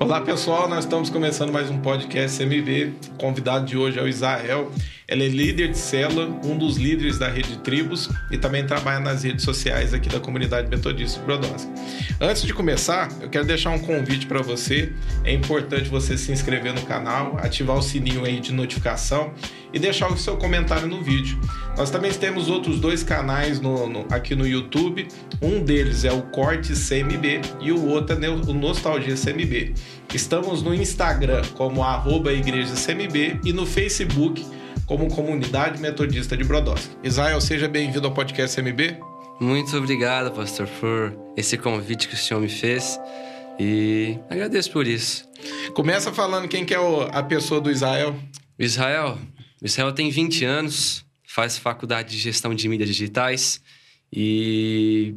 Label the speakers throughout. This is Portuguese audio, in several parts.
Speaker 1: Olá pessoal, nós estamos começando mais um podcast MB. O convidado de hoje é o Israel. Ele é líder de célula, um dos líderes da rede Tribos e também trabalha nas redes sociais aqui da comunidade metodista de Brodowski. Antes de começar, eu quero deixar um convite para você. É importante você se inscrever no canal, ativar o sininho aí de notificação e deixar o seu comentário no vídeo. Nós também temos outros dois canais no, no, aqui no YouTube. Um deles é o Corte CMB e o outro é o Nostalgia CMB. Estamos no Instagram como arroba Igreja CMB e no Facebook como Comunidade Metodista de Brodowski. Israel, seja bem-vindo ao podcast CMB.
Speaker 2: Muito obrigado, pastor, por esse convite que o senhor me fez e agradeço por isso.
Speaker 1: Começa falando quem que é a pessoa do Israel.
Speaker 2: Israel, o Israel tem 20 anos, faz faculdade de gestão de mídias digitais e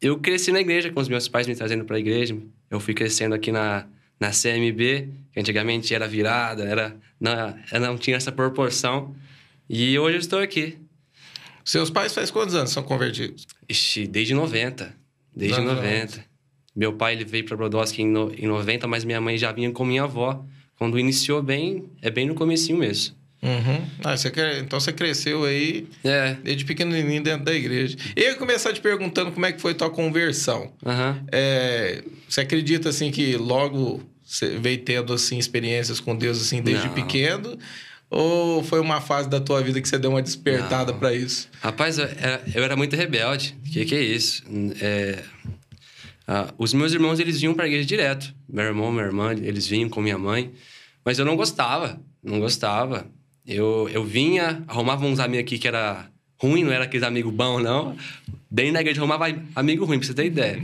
Speaker 2: eu cresci na igreja com os meus pais me trazendo para a igreja. Eu fui crescendo aqui na na CMB, que antigamente era virada, era, não, não tinha essa proporção. E hoje eu estou aqui.
Speaker 1: Seus pais faz quantos anos são convertidos?
Speaker 2: Ixi, desde 90. Desde não, 90. Não. Meu pai ele veio para Brodowski em, no, em 90, mas minha mãe já vinha com minha avó. Quando iniciou bem, é bem no comecinho mesmo.
Speaker 1: Uhum. Ah, você. Então você cresceu aí é. desde pequenininho dentro da igreja. E eu começar te perguntando como é que foi tua conversão.
Speaker 2: Uhum.
Speaker 1: É... Você acredita assim que logo você veio tendo assim experiências com Deus assim desde Não. pequeno? Ou foi uma fase da tua vida que você deu uma despertada para isso?
Speaker 2: Rapaz, eu era, eu era, muito rebelde. O que, que, é isso? É, ah, os meus irmãos, eles vinham pra igreja direto. Meu irmão, minha irmã, eles vinham com minha mãe. Mas eu não gostava. Não gostava. Eu, eu vinha, arrumava uns amigos aqui que era ruim, não era aqueles amigos bons, não. Bem na igreja, arrumava amigo ruim, pra você ter ideia.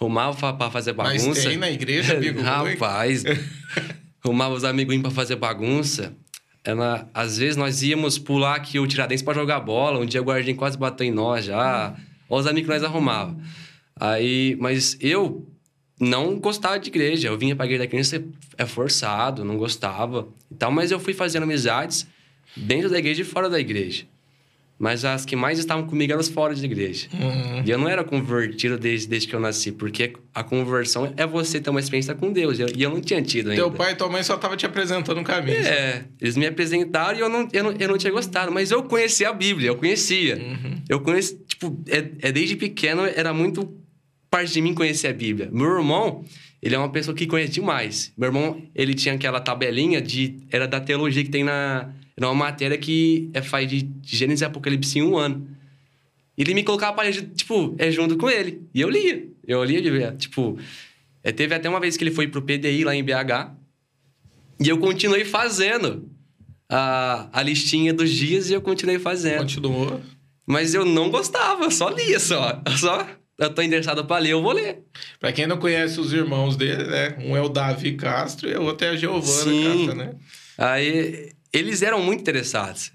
Speaker 2: Arrumava pra fazer bagunça.
Speaker 1: Mas tem na igreja, amigo
Speaker 2: Rapaz, arrumava os amiguinhos pra fazer bagunça. Ela, às vezes nós íamos pular aqui o Tiradentes pra jogar bola. Um dia o guardinha quase bateu em nós já. Olha os amigos que nós arrumava. Aí, mas eu não gostava de igreja. Eu vinha pra igreja da criança é forçado, não gostava e tal. Mas eu fui fazendo amizades dentro da igreja e fora da igreja. Mas as que mais estavam comigo eram as fora de igreja. Uhum. E eu não era convertido desde, desde que eu nasci, porque a conversão é você ter uma experiência com Deus. E eu não tinha tido ainda.
Speaker 1: Teu pai e tua mãe só estavam te apresentando um caminho.
Speaker 2: É, sabe? eles me apresentaram e eu não, eu, não, eu não tinha gostado. Mas eu conhecia a Bíblia, eu conhecia. Uhum. Eu conheci, tipo, é, é, desde pequeno era muito parte de mim conhecer a Bíblia. Meu irmão, ele é uma pessoa que conhece demais. Meu irmão, ele tinha aquela tabelinha de... Era da teologia que tem na era uma matéria que é, faz de Gênesis e Apocalipse em um ano. E ele me colocava para tipo, é junto com ele. E eu lia. Eu lia de ver. Tipo, é, teve até uma vez que ele foi pro PDI lá em BH. E eu continuei fazendo a, a listinha dos dias e eu continuei fazendo.
Speaker 1: Continuou.
Speaker 2: Mas eu não gostava, só lia só. Só eu tô interessado para ler, eu vou ler.
Speaker 1: Para quem não conhece os irmãos dele, né? Um é o Davi Castro e o outro é a Giovana Castro, né?
Speaker 2: Aí eles eram muito interessados.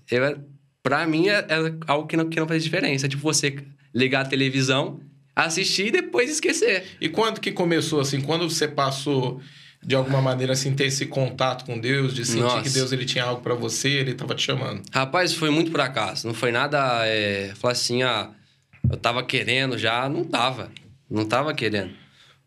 Speaker 2: Para mim, é, é, algo que não, que não faz diferença. Tipo, você ligar a televisão, assistir e depois esquecer.
Speaker 1: E quando que começou, assim? Quando você passou, de alguma maneira, assim, ter esse contato com Deus, de sentir Nossa. que Deus ele tinha algo para você, ele estava te chamando?
Speaker 2: Rapaz, foi muito por acaso. Não foi nada, é, falar assim, ah, eu tava querendo já. Não tava. Não tava querendo.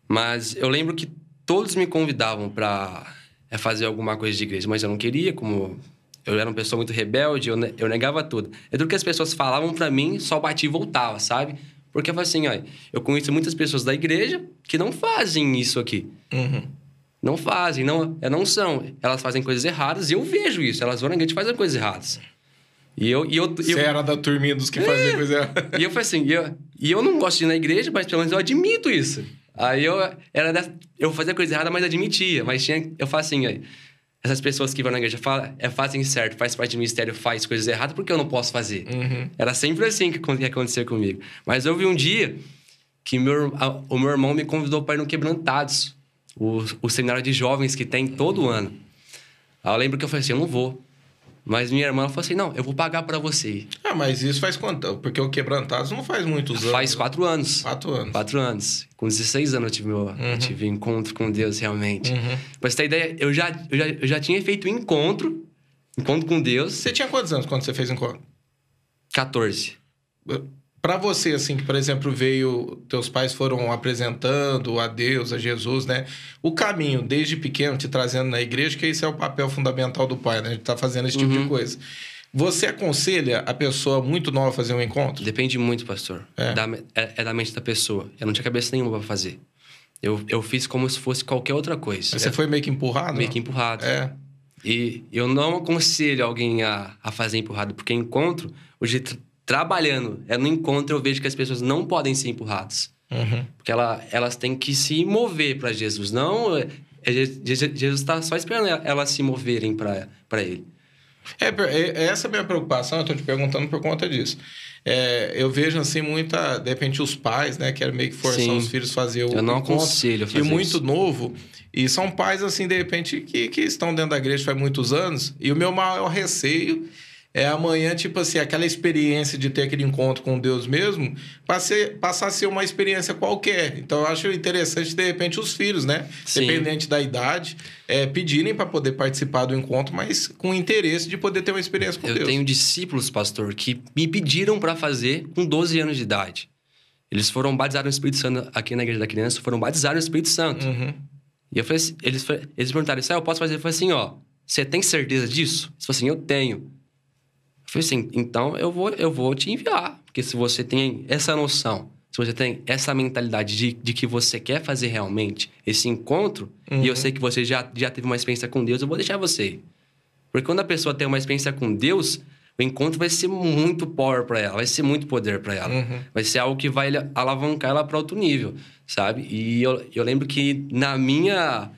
Speaker 2: Mas eu lembro que todos me convidavam para é fazer alguma coisa de igreja, mas eu não queria, como eu era uma pessoa muito rebelde, eu, eu negava tudo. É tudo que as pessoas falavam para mim, só batia e voltava, sabe? Porque eu falei assim, ó, eu conheço muitas pessoas da igreja que não fazem isso aqui.
Speaker 1: Uhum.
Speaker 2: Não fazem, não, é, não são. Elas fazem coisas erradas e eu vejo isso. Elas vão na igreja e fazem coisas erradas. E eu, e eu,
Speaker 1: Você eu, era da turminha dos que é, faziam coisas erradas.
Speaker 2: E eu falei assim, e eu, e eu não gosto de ir na igreja, mas pelo menos eu admito isso. Aí eu era eu fazia coisa errada, mas admitia. Mas tinha, eu faço assim, aí, essas pessoas que vão na igreja falam, é, fazem certo, faz parte do ministério, faz coisas erradas, porque eu não posso fazer?
Speaker 1: Uhum.
Speaker 2: Era sempre assim que, que acontecia comigo. Mas houve um dia que meu, a, o meu irmão me convidou para ir no Quebrantados, o, o seminário de jovens que tem todo ano. Aí eu lembro que eu falei assim, eu não vou. Mas minha irmã falou assim: não, eu vou pagar para você.
Speaker 1: Ah, mas isso faz quanto? Porque o Quebrantados não faz muitos anos.
Speaker 2: Faz quatro anos.
Speaker 1: Quatro anos.
Speaker 2: Quatro anos. Com 16 anos eu tive, meu, uhum. eu tive encontro com Deus realmente.
Speaker 1: Uhum.
Speaker 2: Pra você ter ideia, eu já, eu, já, eu já tinha feito encontro, encontro com Deus.
Speaker 1: Você tinha quantos anos quando você fez encontro?
Speaker 2: 14.
Speaker 1: Para você, assim, que, por exemplo, veio, teus pais foram apresentando a Deus, a Jesus, né? O caminho, desde pequeno, te trazendo na igreja, que esse é o papel fundamental do pai, né? A gente tá fazendo esse tipo
Speaker 2: Uhum.
Speaker 1: de coisa. Você aconselha a pessoa muito nova a fazer um encontro?
Speaker 2: Depende muito, pastor.
Speaker 1: É.
Speaker 2: Da, é, é da mente da pessoa. Eu não tinha cabeça nenhuma pra fazer. Eu, eu fiz como se fosse qualquer outra coisa.
Speaker 1: Você
Speaker 2: É
Speaker 1: foi meio que empurrado?
Speaker 2: meio que empurrado.
Speaker 1: É.
Speaker 2: E eu não aconselho alguém a, a fazer empurrado, porque encontro, hoje tra- trabalhando, é no encontro eu vejo que as pessoas não podem ser empurradas.
Speaker 1: Uhum.
Speaker 2: Porque ela, elas têm que se mover para Jesus. Não, é, é Je- Je- Jesus está só esperando elas se moverem para Ele.
Speaker 1: É, per- é- essa é a minha preocupação, eu tô te perguntando por conta disso. É, eu vejo, assim, muita... De repente, os pais, né? Querem meio que forçar
Speaker 2: Sim.
Speaker 1: os filhos a fazer o
Speaker 2: Eu não
Speaker 1: encontro.
Speaker 2: aconselho a
Speaker 1: E
Speaker 2: fazer
Speaker 1: muito
Speaker 2: isso.
Speaker 1: novo. E são pais, assim, de repente, que, que estão dentro da igreja faz muitos anos. E o meu maior receio é amanhã, tipo assim, aquela experiência de ter aquele encontro com Deus mesmo, passar a ser uma experiência qualquer. Então, eu acho interessante, de repente, os filhos, né?
Speaker 2: Sim.
Speaker 1: Dependente da idade, é, pedirem para poder participar do encontro, mas com interesse de poder ter uma experiência com
Speaker 2: Eu
Speaker 1: Deus.
Speaker 2: tenho discípulos, pastor, que me pediram para fazer com 12 anos de idade. Eles foram batizados no Espírito Santo aqui na Igreja da Criança, foram batizados no Espírito Santo.
Speaker 1: Uhum.
Speaker 2: E eu falei assim, eles, eles perguntaram, isso eu posso fazer? Eu falei assim, ó, você tem certeza disso? Eles falaram assim, eu tenho. Eu falei assim, então eu vou, eu vou te enviar. Porque se você tem essa noção, se você tem essa mentalidade de, de que você quer fazer realmente esse encontro, e eu sei que você já, já teve uma experiência com Deus, eu vou deixar você. Porque quando a pessoa tem uma experiência com Deus, o encontro vai ser muito power para ela, vai ser muito poder para ela.
Speaker 1: Uhum.
Speaker 2: Vai ser algo que vai alavancar ela para outro nível, sabe? E eu, eu lembro que na minha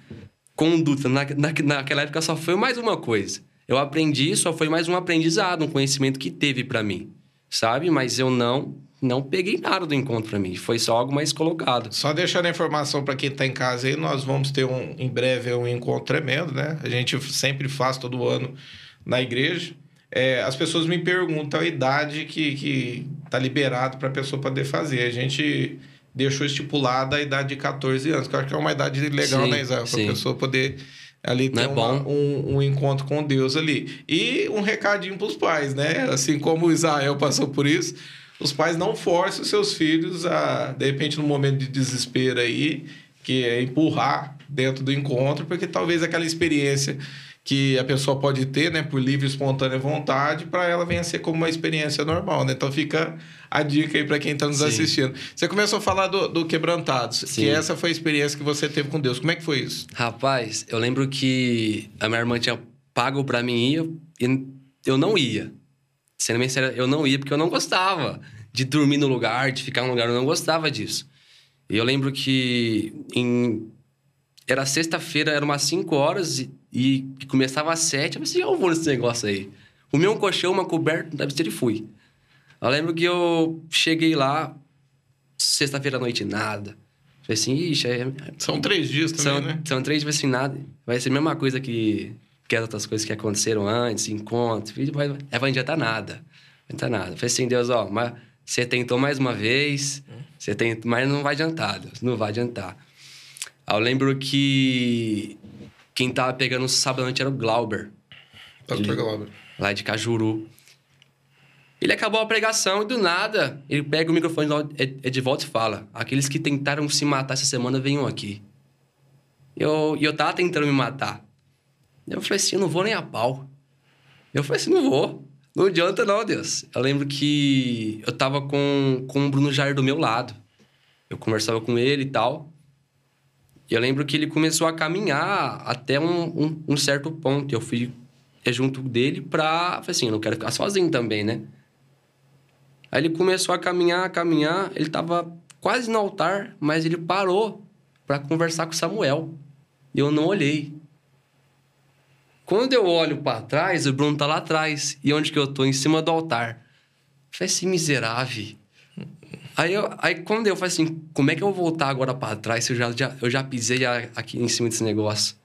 Speaker 2: conduta, na, na, naquela época só foi mais uma coisa. Eu aprendi, só foi mais um aprendizado, um conhecimento que teve para mim, sabe? Mas eu não não peguei nada do encontro para mim, foi só algo mais colocado.
Speaker 1: Só deixando a informação para quem está em casa aí, nós vamos ter um, em breve um encontro tremendo, né? A gente sempre faz todo ano na igreja. É, as pessoas me perguntam a idade que, que tá liberado para a pessoa poder fazer. A gente deixou estipulada a idade de 14 anos, que eu acho que é uma idade legal,
Speaker 2: Sim,
Speaker 1: né, Israel? Para a pessoa poder ali ter
Speaker 2: Não é
Speaker 1: uma- um, um encontro com Deus ali. E um recadinho para os pais, né? Assim como Israel passou por isso, os pais não forçam os seus filhos a, de repente, num momento de desespero aí, que é empurrar dentro do encontro, porque talvez aquela experiência que a pessoa pode ter, né, por livre e espontânea vontade, para ela venha ser como uma experiência normal, né? Então fica a dica aí para quem está nos
Speaker 2: Sim.
Speaker 1: assistindo. Você começou a falar do, do Quebrantados,
Speaker 2: Sim.
Speaker 1: que essa foi a experiência que você teve com Deus. Como é que foi isso?
Speaker 2: Rapaz, eu lembro que a minha irmã tinha pago pra mim ir e eu não ia. Sendo bem sério, eu não ia porque eu não gostava de dormir no lugar, de ficar no lugar, eu não gostava disso. E eu lembro que em... era sexta-feira, era umas 5 horas e, e começava às 7. Eu pensei, eu vou nesse negócio aí. Comi um colchão, uma coberta, deve ser e fui. Eu lembro que eu cheguei lá, sexta-feira à noite, nada. Falei assim, ixi, é,
Speaker 1: São três dias também,
Speaker 2: são,
Speaker 1: né?
Speaker 2: são três vezes assim, nada. Vai ser a mesma coisa que, que as outras coisas que aconteceram antes, encontros. Vai, vai, é, vai adiantar nada. Não adiantar nada. Falei assim, Deus, ó, mas você tentou mais uma vez, você tentou, mas não vai adiantar, Deus, não vai adiantar. Eu lembro que quem tava pegando o sábado à noite era o Glauber,
Speaker 1: Pastor Glauber.
Speaker 2: lá de Cajuru. Ele acabou a pregação e do nada ele pega o microfone é, é de volta e fala: Aqueles que tentaram se matar essa semana venham aqui. E eu, eu tava tentando me matar. Eu falei assim: Eu não vou nem a pau. Eu falei assim: Não vou. Não adianta, não, Deus. Eu lembro que eu tava com, com o Bruno Jair do meu lado. Eu conversava com ele e tal. E eu lembro que ele começou a caminhar até um, um, um certo ponto. Eu fui é, junto dele pra... Falei assim, eu não quero ficar sozinho também, né? Aí ele começou a caminhar, a caminhar. Ele tava quase no altar, mas ele parou pra conversar com Samuel. E eu não olhei. Quando eu olho pra trás, o Bruno tá lá atrás. E onde que eu tô? Em cima do altar. Falei assim, miserável. Aí, eu, aí quando eu falei assim, como é que eu vou voltar agora pra trás se eu já, já, eu já pisei aqui em cima desse negócio?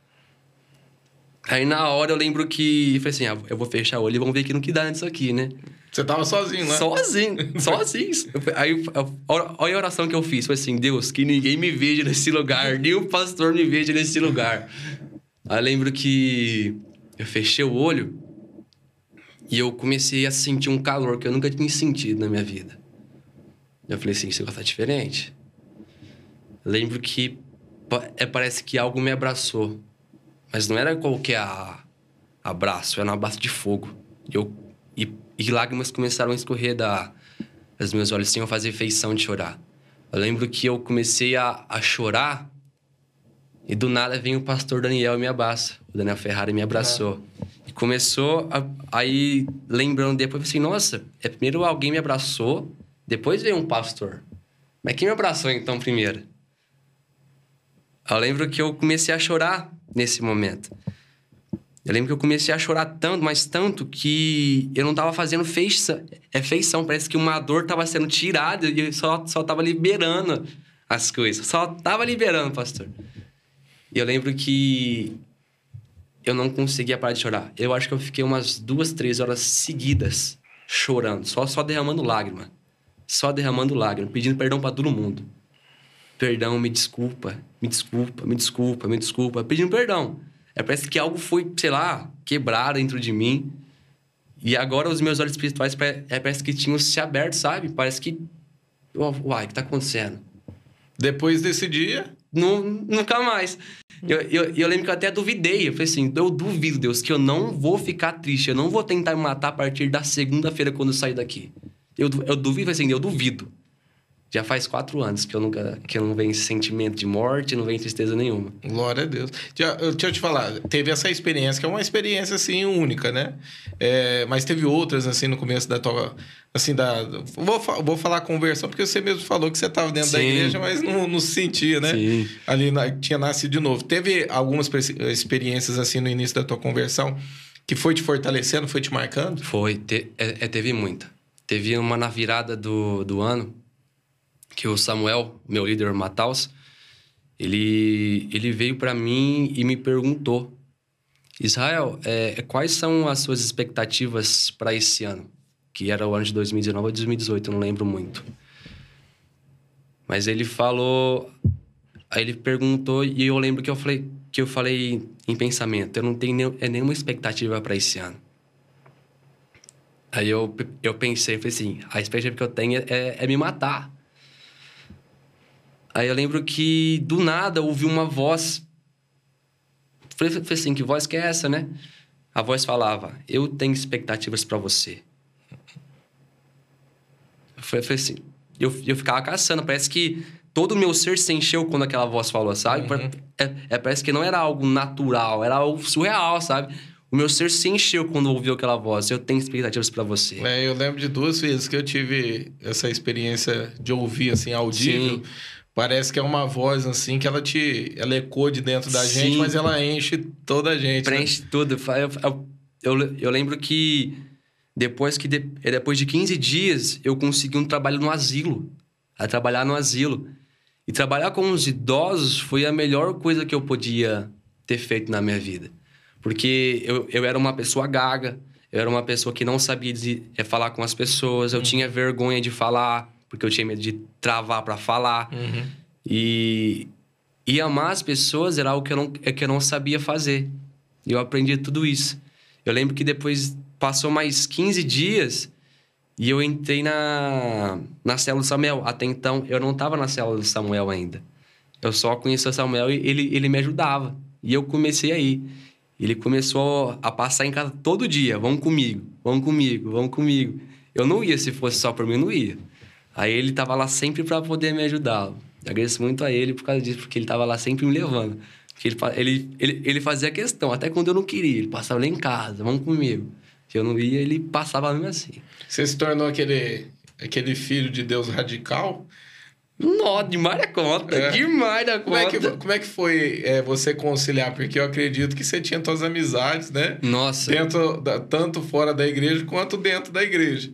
Speaker 2: Aí na hora eu lembro que... Falei assim, ah, eu vou fechar o olho e vamos ver aqui no que dá nisso aqui, né?
Speaker 1: Você tava sozinho, né?
Speaker 2: Sozinho, sozinho. Aí, olha a oração que eu fiz. Foi assim, Deus, que ninguém me veja nesse lugar. Nem o pastor me veja nesse lugar. Aí eu lembro que eu fechei o olho e eu comecei a sentir um calor que eu nunca tinha sentido na minha vida. Eu falei assim, você gosta diferente? Eu lembro que é, parece que algo me abraçou. Mas não era qualquer abraço, era um abraço de fogo. E, eu, e, e lágrimas começaram a escorrer da, dos meus olhos sem eu fazer feição de chorar. Eu lembro que eu comecei a, a chorar e do nada vem o pastor Daniel e me abraça. O Daniel Ferrari me abraçou. É. E começou a, aí, lembrando depois, eu assim, nossa, é primeiro alguém me abraçou, depois veio um pastor. Mas quem me abraçou então primeiro? Eu lembro que eu comecei a chorar nesse momento. Eu lembro que eu comecei a chorar tanto, mas tanto, que eu não tava fazendo feição. É feição, parece que uma dor tava sendo tirada e eu só, só tava liberando as coisas. Só tava liberando, pastor. E eu lembro que eu não conseguia parar de chorar. Eu acho que eu fiquei umas duas, três horas seguidas chorando, só, só derramando lágrima. Só derramando lágrima, pedindo perdão para todo mundo. Perdão, me desculpa, me desculpa, me desculpa, me desculpa, pedindo perdão. É, parece que algo foi, sei lá, quebrado dentro de mim. E agora os meus olhos espirituais é, parece que tinham se aberto, sabe? Parece que. Uai, o que tá acontecendo?
Speaker 1: Depois desse dia?
Speaker 2: Não, nunca mais. Eu, eu, eu, lembro que eu até duvidei. Eu falei assim: eu duvido, Deus, que eu não vou ficar triste. Eu não vou tentar me matar a partir da segunda-feira quando eu sair daqui. Eu, eu duvido, assim, eu duvido. Já faz quatro anos que eu nunca que eu não venho sentimento de morte, não venho tristeza nenhuma.
Speaker 1: Glória a Deus. Deixa, deixa eu te falar, teve essa experiência, que é uma experiência assim única, né? É, mas teve outras assim no começo da tua. Assim, da. Vou, vou falar conversão, porque você mesmo falou que você estava dentro Sim. da igreja, mas não, não se sentia, né? Sim. Ali na, tinha nascido de novo. Teve algumas experiências assim no início da tua conversão que foi te fortalecendo, foi te marcando?
Speaker 2: Foi, te, é, é, teve muita. Teve uma na virada do, do ano que o Samuel, meu líder Mataus, ele, ele veio para mim e me perguntou: Israel, é, quais são as suas expectativas para esse ano? Que era o ano de 2019 ou 2018, eu não lembro muito. Mas ele falou. Aí ele perguntou e eu lembro que eu falei, que eu falei em pensamento: eu não tenho é nenhuma expectativa para esse ano. Aí eu, eu pensei, falei assim: a expectativa que eu tenho é, é me matar. Aí eu lembro que do nada ouvi uma voz. Falei, falei assim: que voz que é essa, né? A voz falava: Eu tenho expectativas para você. Eu falei, falei assim: eu, eu ficava caçando. Parece que todo o meu ser se encheu quando aquela voz falou, sabe? Uhum. É, é, parece que não era algo natural, era algo surreal, sabe? O meu ser se encheu quando ouviu aquela voz. Eu tenho expectativas para você.
Speaker 1: É, eu lembro de duas vezes que eu tive essa experiência de ouvir, assim, audível. Sim. Parece que é uma voz assim que ela te. Ela ecoa de dentro da Sim. gente, mas ela enche toda a gente.
Speaker 2: Né? Preenche né? tudo. Eu, eu, eu, lembro que depois, que de, depois de 15 dias eu consegui um trabalho no asilo. A trabalhar no asilo. E trabalhar com os idosos foi a melhor coisa que eu podia ter feito na minha vida. Porque eu, eu era uma pessoa gaga, eu era uma pessoa que não sabia é, falar com as pessoas, eu hum. tinha vergonha de falar porque eu tinha medo de travar para falar. Uhum. E, e amar as pessoas era algo que eu, não, é que eu não sabia fazer. E eu aprendi tudo isso. Eu lembro que depois passou mais 15 dias e eu entrei na, na célula do Samuel. Até então, eu não estava na célula do Samuel ainda. Eu só conhecia o Samuel e ele, ele me ajudava. E eu comecei aí. Ele começou a passar em casa todo dia. Vamos comigo, vamos comigo, vamos comigo. Eu não ia se fosse só por mim, eu não ia. Aí ele tava lá sempre para poder me ajudar. agradeço muito a ele por causa disso, porque ele tava lá sempre me levando. Porque ele, ele, ele, ele fazia questão, até quando eu não queria. Ele passava lá em casa, vamos comigo. Se eu não ia, ele passava mesmo assim.
Speaker 1: Você se tornou aquele, aquele filho de Deus radical?
Speaker 2: Não, demais da conta, é. demais da conta.
Speaker 1: Como é que, como é que foi é, você conciliar? Porque eu acredito que você tinha suas amizades, né?
Speaker 2: Nossa.
Speaker 1: Dentro da, tanto fora da igreja quanto dentro da igreja.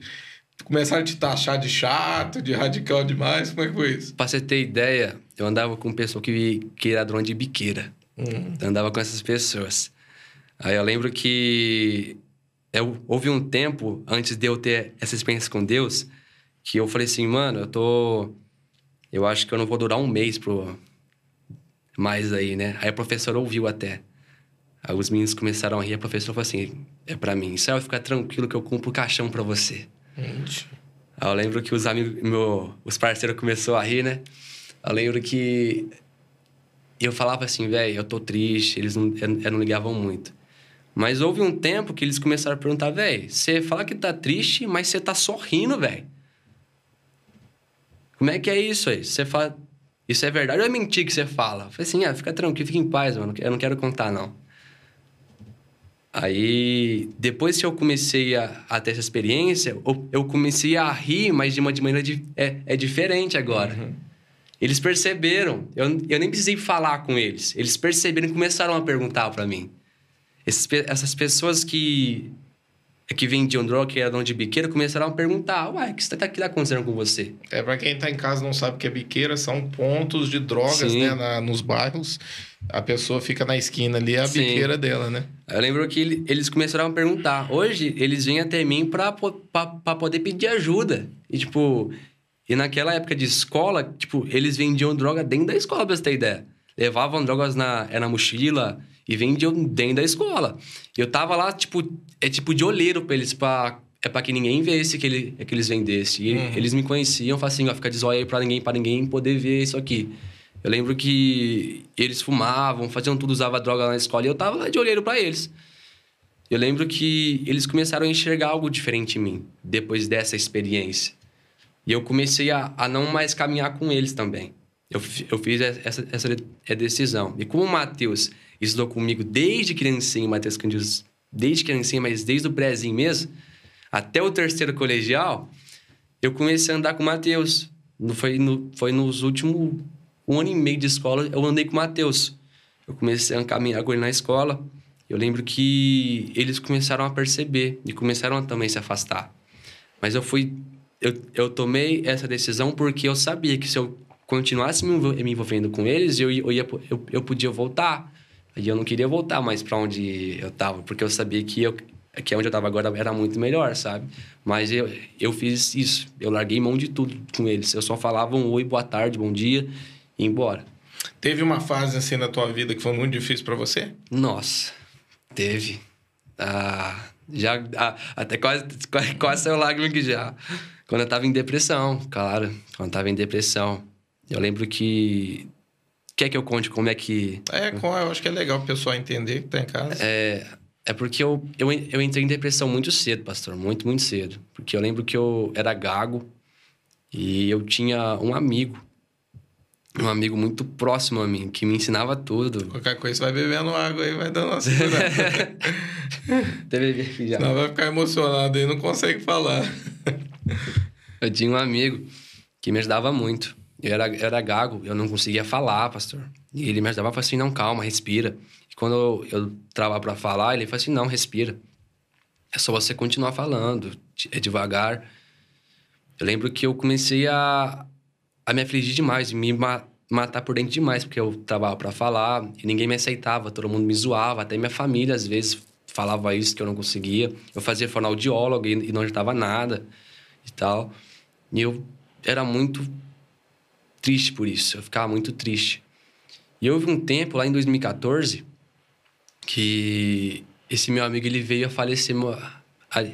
Speaker 1: Começaram a te taxar de chato, de radical demais? Como é que foi isso?
Speaker 2: Pra você ter ideia, eu andava com pessoa que, que era drone de biqueira. Uhum. Eu andava com essas pessoas. Aí eu lembro que eu, houve um tempo, antes de eu ter essa experiência com Deus, que eu falei assim, mano, eu tô... Eu acho que eu não vou durar um mês pro... mais aí, né? Aí a professora ouviu até. Aí os meninos começaram a rir, a professora falou assim, é para mim, isso aí vai ficar tranquilo que eu compro o caixão para você. Gente. Eu lembro que os amigos, meu, os parceiros começaram a rir, né? Eu lembro que eu falava assim, velho, eu tô triste, eles não, eu não ligavam muito. Mas houve um tempo que eles começaram a perguntar, velho, você fala que tá triste, mas você tá sorrindo, velho. Como é que é isso aí? Você fala, isso é verdade ou é mentira que você fala? Eu falei assim, ah, fica tranquilo, fica em paz, mano, eu não quero contar, não. Aí, depois que eu comecei a, a ter essa experiência, eu, eu, comecei a rir, mas de uma de maneira de, é, é diferente agora. Uhum. Eles perceberam, eu, eu nem precisei falar com eles. Eles perceberam e começaram a perguntar para mim. Essas pessoas que que vendiam droga, que eram de biqueira, começaram a perguntar: Uai, o que está tá acontecendo com você?
Speaker 1: É, para quem está em casa não sabe o que é biqueira, são pontos de drogas, né, na, nos bairros. A pessoa fica na esquina ali, é a Sim. biqueira dela, né?
Speaker 2: Eu lembro que eles começaram a perguntar. Hoje, eles vêm até mim para poder pedir ajuda. E, tipo, e naquela época de escola, tipo, eles vendiam droga dentro da escola, pra você ter ideia. Levavam drogas na, é, na mochila, e vendiam dentro da escola. E eu tava lá, tipo, é tipo de olheiro pra eles, pra, é pra que ninguém visse que, ele, que eles vendessem. E uhum. eles me conheciam, falavam assim, ó, fica de zóio aí pra ninguém, pra ninguém poder ver isso aqui. Eu lembro que eles fumavam, faziam tudo, usava droga na escola, e eu tava lá de olheiro para eles. Eu lembro que eles começaram a enxergar algo diferente em mim, depois dessa experiência. E eu comecei a, a não mais caminhar com eles também. Eu, eu fiz essa, essa decisão. E como o Matheus estudou comigo desde criancinha, Matheus Candidos, desde criancinha, mas desde o prézinho mesmo, até o terceiro colegial, eu comecei a andar com o Matheus. Foi, no, foi nos últimos um ano e meio de escola, eu andei com o Matheus. Eu comecei a caminhar com ele na escola. Eu lembro que eles começaram a perceber e começaram a também se afastar. Mas eu fui... Eu, eu tomei essa decisão porque eu sabia que se eu continuasse me envolvendo com eles, eu, eu, ia, eu, eu podia voltar. E eu não queria voltar mais para onde eu tava, porque eu sabia que, eu, que onde eu tava agora era muito melhor, sabe? Mas eu, eu fiz isso. Eu larguei mão de tudo com eles. Eu só falava um oi, boa tarde, bom dia e embora.
Speaker 1: Teve uma fase assim na tua vida que foi muito difícil para você?
Speaker 2: Nossa, teve. Ah, já ah, até quase, quase, quase saiu lágrima aqui já. Quando eu tava em depressão, claro. Quando eu tava em depressão. Eu lembro que Quer que eu conte como é que.
Speaker 1: É, eu acho que é legal o pessoal entender que tá em casa.
Speaker 2: É, é porque eu, eu, eu entrei em depressão muito cedo, pastor. Muito, muito cedo. Porque eu lembro que eu era gago e eu tinha um amigo. Um amigo muito próximo a mim, que me ensinava tudo.
Speaker 1: Qualquer coisa, você vai bebendo água aí, vai dando uma segurada.
Speaker 2: Deve já.
Speaker 1: Não, vai ficar emocionado aí, não consegue falar.
Speaker 2: eu tinha um amigo que me ajudava muito. Eu era, eu era gago, eu não conseguia falar, pastor. E ele me ajudava, falava assim, não, calma, respira. E quando eu, eu travava para falar, ele falou assim, não, respira. É só você continuar falando, é devagar. Eu lembro que eu comecei a, a me afligir demais, me ma matar por dentro demais, porque eu travava para falar e ninguém me aceitava, todo mundo me zoava, até minha família às vezes falava isso que eu não conseguia. Eu fazia fonoaudiólogo e, e não ajudava nada e tal. E eu era muito triste por isso. Eu ficava muito triste. E houve um tempo, lá em 2014, que esse meu amigo ele veio a falecer.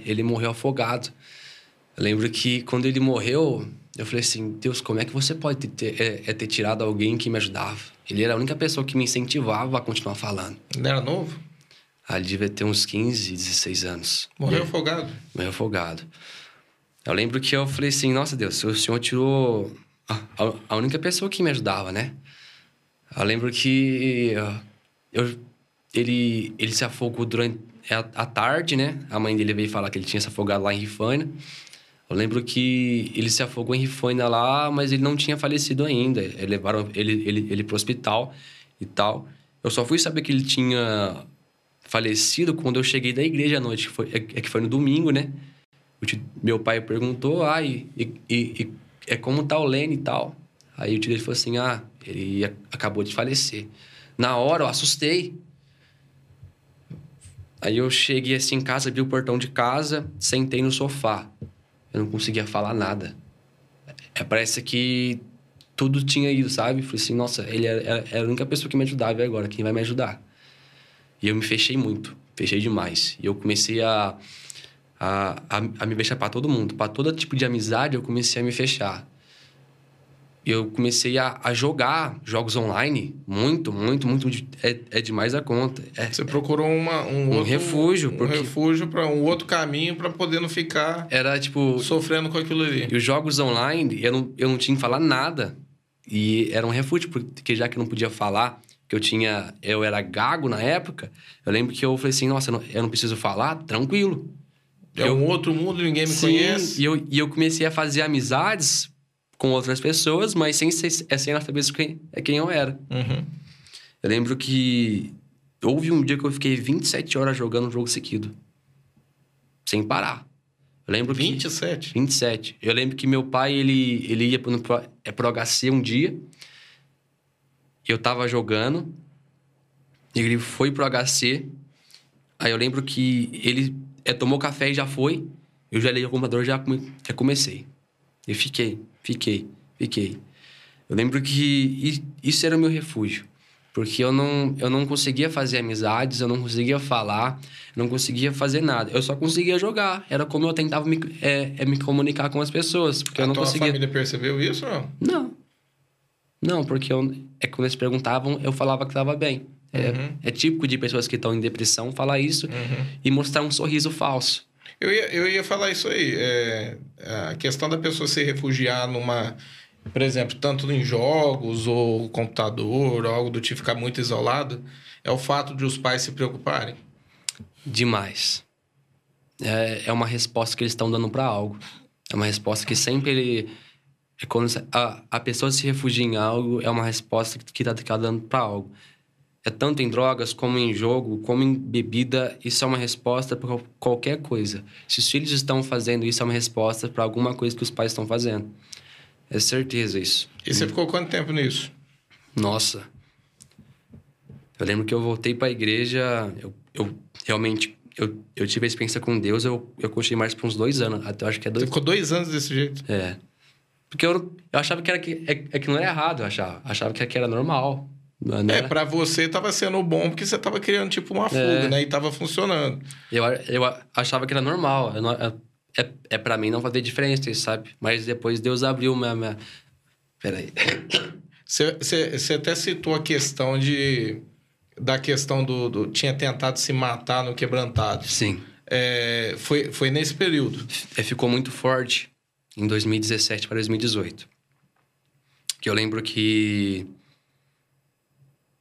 Speaker 2: Ele morreu afogado. Eu lembro que quando ele morreu, eu falei assim: Deus, como é que você pode ter, é, é ter tirado alguém que me ajudava? Ele era a única pessoa que me incentivava a continuar falando.
Speaker 1: Ele era novo?
Speaker 2: Ah, ele devia ter uns 15, 16 anos.
Speaker 1: Morreu afogado?
Speaker 2: Morreu afogado. Eu lembro que eu falei assim: Nossa Deus, o Senhor tirou a, a única pessoa que me ajudava, né? Eu lembro que uh, eu, ele, ele se afogou durante a, a, tarde, né? A mãe dele veio falar que ele tinha se afogado lá em Rifaina. Eu lembro que ele se afogou em Rifaina lá, mas ele não tinha falecido ainda. Eles levaram ele, ele, ele pro hospital e tal. Eu só fui saber que ele tinha falecido quando eu cheguei da igreja à noite, que foi, é, é que foi no domingo, né? meu pai perguntou, ah, e, e, e é como tá o Lene e tal. Aí o dele falou assim: ah, ele acabou de falecer. Na hora eu assustei. Aí eu cheguei assim em casa, vi o portão de casa, sentei no sofá. Eu não conseguia falar nada. É, parece que tudo tinha ido, sabe? Falei assim, nossa, ele era, era a única pessoa que me ajudava agora quem vai me ajudar? E eu me fechei muito, fechei demais. E eu comecei a, a, a, a me fechar para todo mundo. Para todo tipo de amizade, eu comecei a me fechar. Eu comecei a, a jogar jogos online. Muito, muito, muito. É, é demais a conta. É,
Speaker 1: Você procurou uma, um,
Speaker 2: Um
Speaker 1: outro,
Speaker 2: refúgio,
Speaker 1: Um
Speaker 2: porque-
Speaker 1: refúgio para um outro caminho para poder não ficar
Speaker 2: era tipo.
Speaker 1: sofrendo com aquilo ali.
Speaker 2: E os jogos online, eu não, eu não tinha que falar nada. E era um refúgio, porque já que eu não podia falar, que eu tinha. Eu era gago na época, eu lembro que eu falei assim, nossa, eu não, eu não preciso falar, tranquilo.
Speaker 1: É um outro mundo, ninguém me
Speaker 2: Sim,
Speaker 1: conhece.
Speaker 2: E eu, e eu comecei a fazer amizades com outras pessoas, mas sem, ser- é sem ela saber quem, é quem eu era.
Speaker 1: Uhum.
Speaker 2: Eu lembro que houve um dia que eu fiquei 27 horas jogando um jogo seguido. Sem parar. Eu lembro que.
Speaker 1: 27.
Speaker 2: 27. Eu lembro que meu pai, ele, ele ia pro, pro, é, pro HC um dia. Eu tava jogando. Ele foi pro HC. Aí eu lembro que ele é, tomou café e já foi. Eu já liguei o computador e já, come- já comecei. E fiquei, fiquei, fiquei. Eu lembro que isso era o meu refúgio. Porque eu não, eu não conseguia fazer amizades, eu não conseguia falar, eu não conseguia fazer nada. Eu só conseguia jogar. Era como eu tentava me, é, é me comunicar com as pessoas. Porque eu
Speaker 1: a
Speaker 2: não
Speaker 1: tua
Speaker 2: conseguia.
Speaker 1: família percebeu isso ou não?
Speaker 2: Não. Não, porque eu, é quando eles perguntavam, eu falava que estava bem. É,
Speaker 1: Uhum.
Speaker 2: é típico de pessoas que estão em depressão falar isso e mostrar um sorriso falso.
Speaker 1: Eu ia, eu ia falar isso aí. É, a questão da pessoa se refugiar numa. Por exemplo, tanto em jogos ou computador, ou algo do tipo, ficar muito isolado, é o fato de os pais se preocuparem.
Speaker 2: Demais. É, é uma resposta que eles estão dando para algo. É uma resposta que sempre ele, é quando a, a pessoa se refugia em algo, é uma resposta que está tá dando para algo. É tanto em drogas, como em jogo, como em bebida, isso é uma resposta para qualquer coisa. Se os filhos estão fazendo isso, é uma resposta para alguma coisa que os pais estão fazendo. É certeza isso.
Speaker 1: E você ficou quanto tempo nisso?
Speaker 2: Nossa. Eu lembro que eu voltei para a igreja, eu, eu realmente eu, eu tive a experiência com Deus, eu, eu continuei mais por uns dois anos, até acho que é
Speaker 1: Você
Speaker 2: dois.
Speaker 1: ficou dois anos desse jeito.
Speaker 2: É. Porque eu, eu achava que era que, é, é que não era errado, eu achava. Achava que, que era normal. Não
Speaker 1: É,
Speaker 2: era-
Speaker 1: pra você tava sendo bom porque você tava criando tipo uma fuga, né? E tava funcionando.
Speaker 2: eu, eu achava que era normal. Não- é, é, é para mim não fazer diferença, sabe? Mas depois Deus abriu minha. minha... Peraí.
Speaker 1: Você até citou a questão de. Da questão do, do- Tinha tentado se matar no quebrantado.
Speaker 2: Sim.
Speaker 1: É, foi, foi nesse período.
Speaker 2: é, ficou muito forte em 2017 para 2018. Que eu lembro que.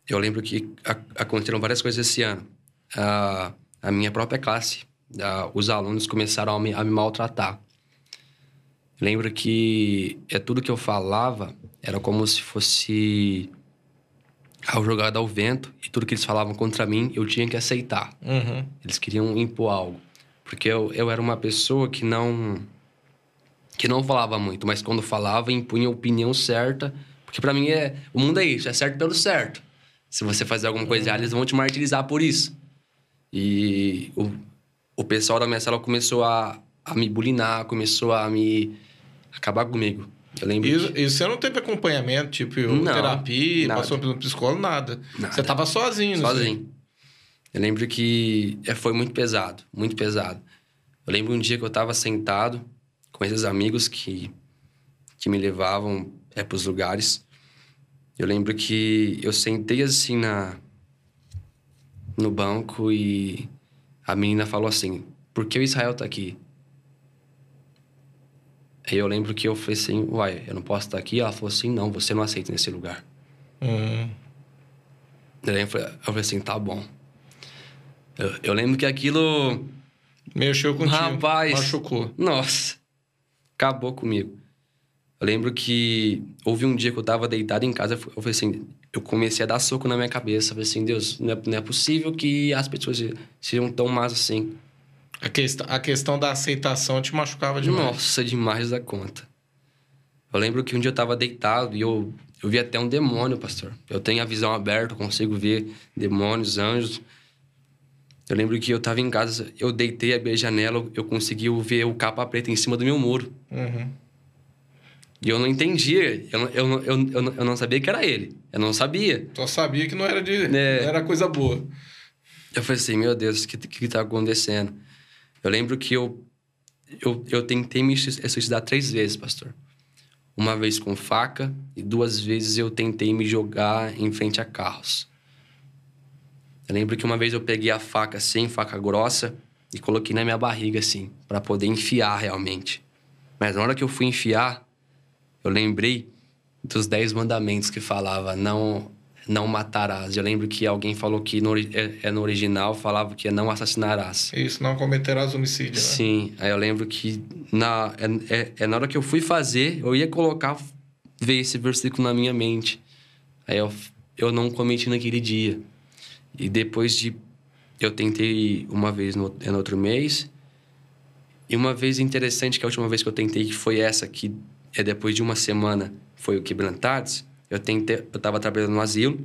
Speaker 2: Eu lembro que aconteceram várias coisas esse ano. A, a minha própria classe, a- os alunos começaram a me, a me maltratar. Lembro que é tudo que eu falava era como se fosse ao jogado ao vento e tudo que eles falavam contra mim eu tinha que aceitar.
Speaker 1: Uhum.
Speaker 2: Eles queriam impor algo. Porque eu, eu era uma pessoa que não que não falava muito, mas quando falava impunha a opinião certa, porque pra mim é o mundo é isso, é certo pelo certo. Se você fazer alguma coisa errada, eles vão te martirizar por isso. E o, o pessoal da minha sala começou a, a me bulinar, começou a me acabar comigo. Eu lembro
Speaker 1: E,
Speaker 2: que-
Speaker 1: e você não teve acompanhamento, tipo
Speaker 2: Não,
Speaker 1: terapia,
Speaker 2: nada.
Speaker 1: passou pelo psicólogo, nada.
Speaker 2: Nada.
Speaker 1: Você tava sozinho, né?
Speaker 2: Sozinho. Eu lembro que é, foi muito pesado, muito pesado. Eu lembro um dia que eu estava sentado com esses amigos que, que me levavam é, para os lugares. Eu lembro que eu sentei assim na, no banco e a menina falou assim: Por que o Israel tá aqui? Aí eu lembro que eu falei assim: Uai, eu não posso estar aqui? Ela falou assim: Não, você não aceita nesse lugar.
Speaker 1: Hum.
Speaker 2: Daí eu falei, eu falei assim, tá bom. Eu, eu lembro que aquilo,
Speaker 1: Mexeu contigo.
Speaker 2: Rapaz.
Speaker 1: Machucou.
Speaker 2: nossa, acabou comigo. Eu lembro que houve um dia que eu tava deitado em casa, eu falei assim, eu comecei a dar soco na minha cabeça. Eu falei assim, Deus, não é, não é possível que as pessoas sejam tão más assim.
Speaker 1: A, quest a questão da aceitação te machucava demais.
Speaker 2: Nossa, demais da conta. Eu lembro que um dia eu tava deitado e eu, eu vi até um demônio, pastor. Eu tenho a visão aberta, eu consigo ver demônios, anjos. Eu lembro que eu tava em casa, eu deitei, abri a janela, eu consegui ver o capa preta em cima do meu muro.
Speaker 1: Uhum.
Speaker 2: E eu não entendia, eu, não- eu, eu, eu, não- eu não sabia que era ele. Eu não sabia.
Speaker 1: Só sabia que não era de.
Speaker 2: É.
Speaker 1: Não era coisa boa.
Speaker 2: Eu falei assim, meu Deus, o que, que tá acontecendo? Eu lembro que eu, eu, eu tentei me suicidar três vezes, pastor. Uma vez com faca e duas vezes eu tentei me jogar em frente a carros. Eu lembro que uma vez eu peguei a faca assim, faca grossa, e coloquei na minha barriga assim, para poder enfiar realmente. Mas na hora que eu fui enfiar, eu lembrei dos dez mandamentos que falava não não matarás. Eu lembro que alguém falou que no, é, é, no original falava que é não assassinarás.
Speaker 1: Isso, não cometerás homicídio. Né?
Speaker 2: Sim, aí eu lembro que na, é, é, é, na hora que eu fui fazer, eu ia colocar, ver esse versículo na minha mente. Aí eu, eu não cometi naquele dia. E depois de. Eu tentei uma vez no, no outro mês. E uma vez interessante, que a última vez que eu tentei, que foi essa, que é depois de uma semana, foi o Quebrantados eu tentei, eu tava trabalhando no asilo.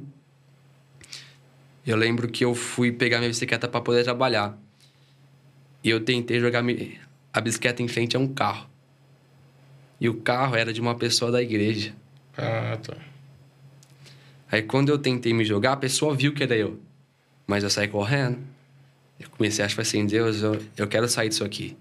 Speaker 2: Eu lembro que eu fui pegar minha bicicleta para poder trabalhar. E eu tentei jogar a bicicleta em frente a um carro. E o carro era de uma pessoa da igreja.
Speaker 1: Ah, tá.
Speaker 2: Aí quando eu tentei me jogar, a pessoa viu que era eu. Mas eu saí correndo. Eu comecei a achar assim, Deus, eu, eu quero sair disso aqui.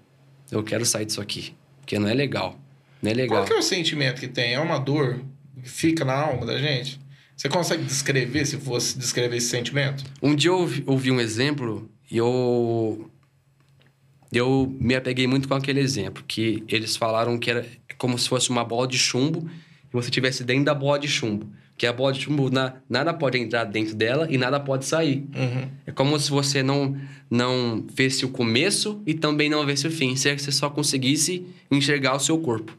Speaker 2: Eu quero sair disso aqui. Porque não é legal. Não é legal.
Speaker 1: Qual que é o sentimento que tem? É uma dor? fica na alma da gente? Você consegue descrever, se fosse descrever esse sentimento?
Speaker 2: Um dia eu ouvi, um exemplo e eu eu me apeguei muito com aquele exemplo, que eles falaram que era como se fosse uma bola de chumbo e você estivesse dentro da bola de chumbo. Que a bola de chumbo, na, nada pode entrar dentro dela e nada pode sair.
Speaker 1: Uhum.
Speaker 2: É como se você não, não visse o começo e também não visse o fim. Se é você só conseguisse enxergar o seu corpo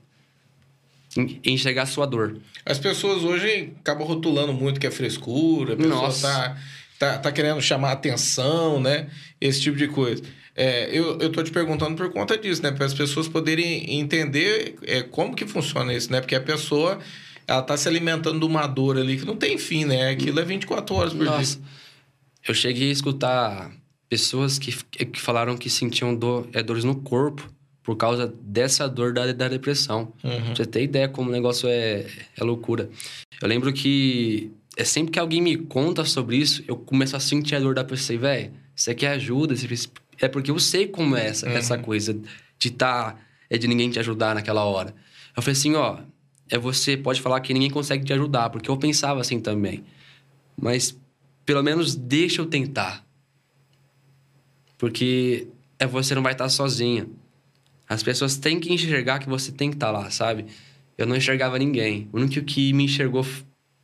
Speaker 2: enxergar a sua dor.
Speaker 1: As pessoas hoje acabam rotulando muito que é frescura, a pessoa tá, tá, tá querendo chamar atenção, né? Esse tipo de coisa. É, eu, eu tô te perguntando por conta disso, né? Para as pessoas poderem entender é, como que funciona isso, né? Porque a pessoa, ela tá se alimentando de uma dor ali que não tem fim, né? Aquilo é 24 horas por Nossa. dia.
Speaker 2: Eu cheguei a escutar pessoas que, que falaram que sentiam dor, é, dores no corpo por causa dessa dor da, da depressão.
Speaker 1: Uhum.
Speaker 2: Você tem ideia como o negócio é, é loucura. Eu lembro que é sempre que alguém me conta sobre isso, eu começo a sentir a dor da pessoa. E, velho, você quer ajuda? É porque eu sei como é essa, uhum. essa coisa de estar... Tá, é de ninguém te ajudar naquela hora. Eu falei assim, ó... É você pode falar que ninguém consegue te ajudar, porque eu pensava assim também. Mas pelo menos deixa eu tentar. Porque é você não vai estar sozinha. As pessoas têm que enxergar que você tem que estar tá lá, sabe? Eu não enxergava ninguém. O único que me enxergou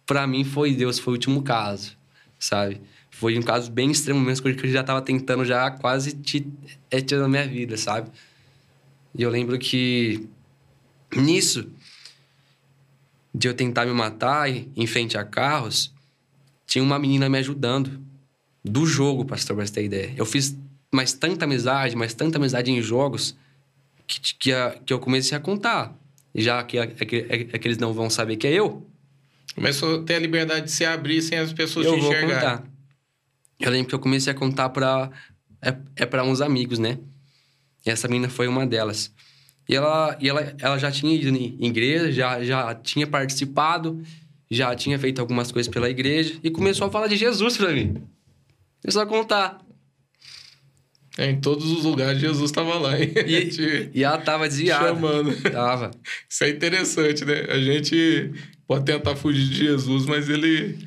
Speaker 2: para mim foi Deus, foi o último caso, sabe? Foi um caso bem extremo mesmo, que eu já tava tentando já quase te, é, tirar a minha vida, sabe? E eu lembro que nisso, de eu tentar me matar em frente a carros, tinha uma menina me ajudando. Do jogo, pastor, pra você ter ideia. Eu fiz mais tanta amizade, mais tanta amizade em jogos que, que, a, que eu comecei a contar. Já que, é, que, é, é que eles não vão saber que é eu.
Speaker 1: Começou a ter a liberdade de se abrir sem as pessoas eu te vou contar.
Speaker 2: Eu lembro que eu comecei a contar para é, é para uns amigos, né? E essa menina foi uma delas. E ela, e ela, ela já tinha ido em igreja, já, já tinha participado, já tinha feito algumas coisas pela igreja e começou a falar de Jesus para mim. Começou a contar.
Speaker 1: É, em todos os lugares Jesus estava lá, hein?
Speaker 2: E, e ela estava desviada.
Speaker 1: Chamando.
Speaker 2: Tava.
Speaker 1: Isso é interessante, né? A gente pode tentar fugir de Jesus, mas ele,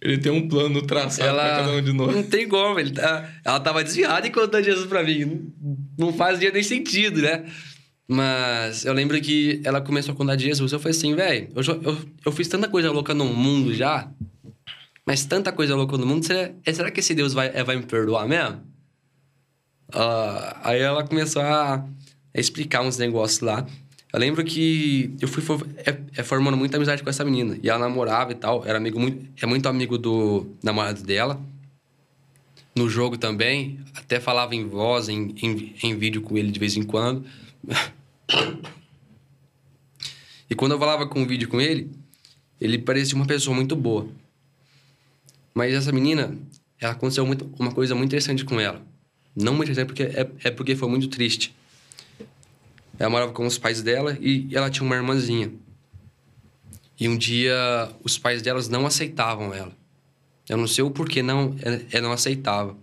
Speaker 1: ele tem um plano traçado ela... para cada um de nós.
Speaker 2: Não tem como. Ele tá... Ela estava desviada e contando Jesus para mim. Não fazia nem sentido, né? Mas eu lembro que ela começou a contar de Jesus. Eu falei assim, velho, eu, eu, eu fiz tanta coisa louca no mundo já, mas tanta coisa louca no mundo, será, será que esse Deus vai, vai me perdoar mesmo? Uh, aí ela começou a, explicar uns negócios lá. Eu lembro que eu fui é, é, formando muita amizade com essa menina. E ela namorava e tal. Era amigo muito, é muito amigo do namorado dela. No jogo também. Até falava em voz, em, em, em vídeo com ele de vez em quando. e quando eu falava com vídeo com ele, ele parecia uma pessoa muito boa. Mas essa menina, ela aconteceu muito, uma coisa muito interessante com ela. Não muito tempo, porque é, é porque foi muito triste. Ela morava com os pais dela e ela tinha uma irmãzinha. E um dia os pais delas não aceitavam ela. Eu não sei o porquê não, ela não aceitava.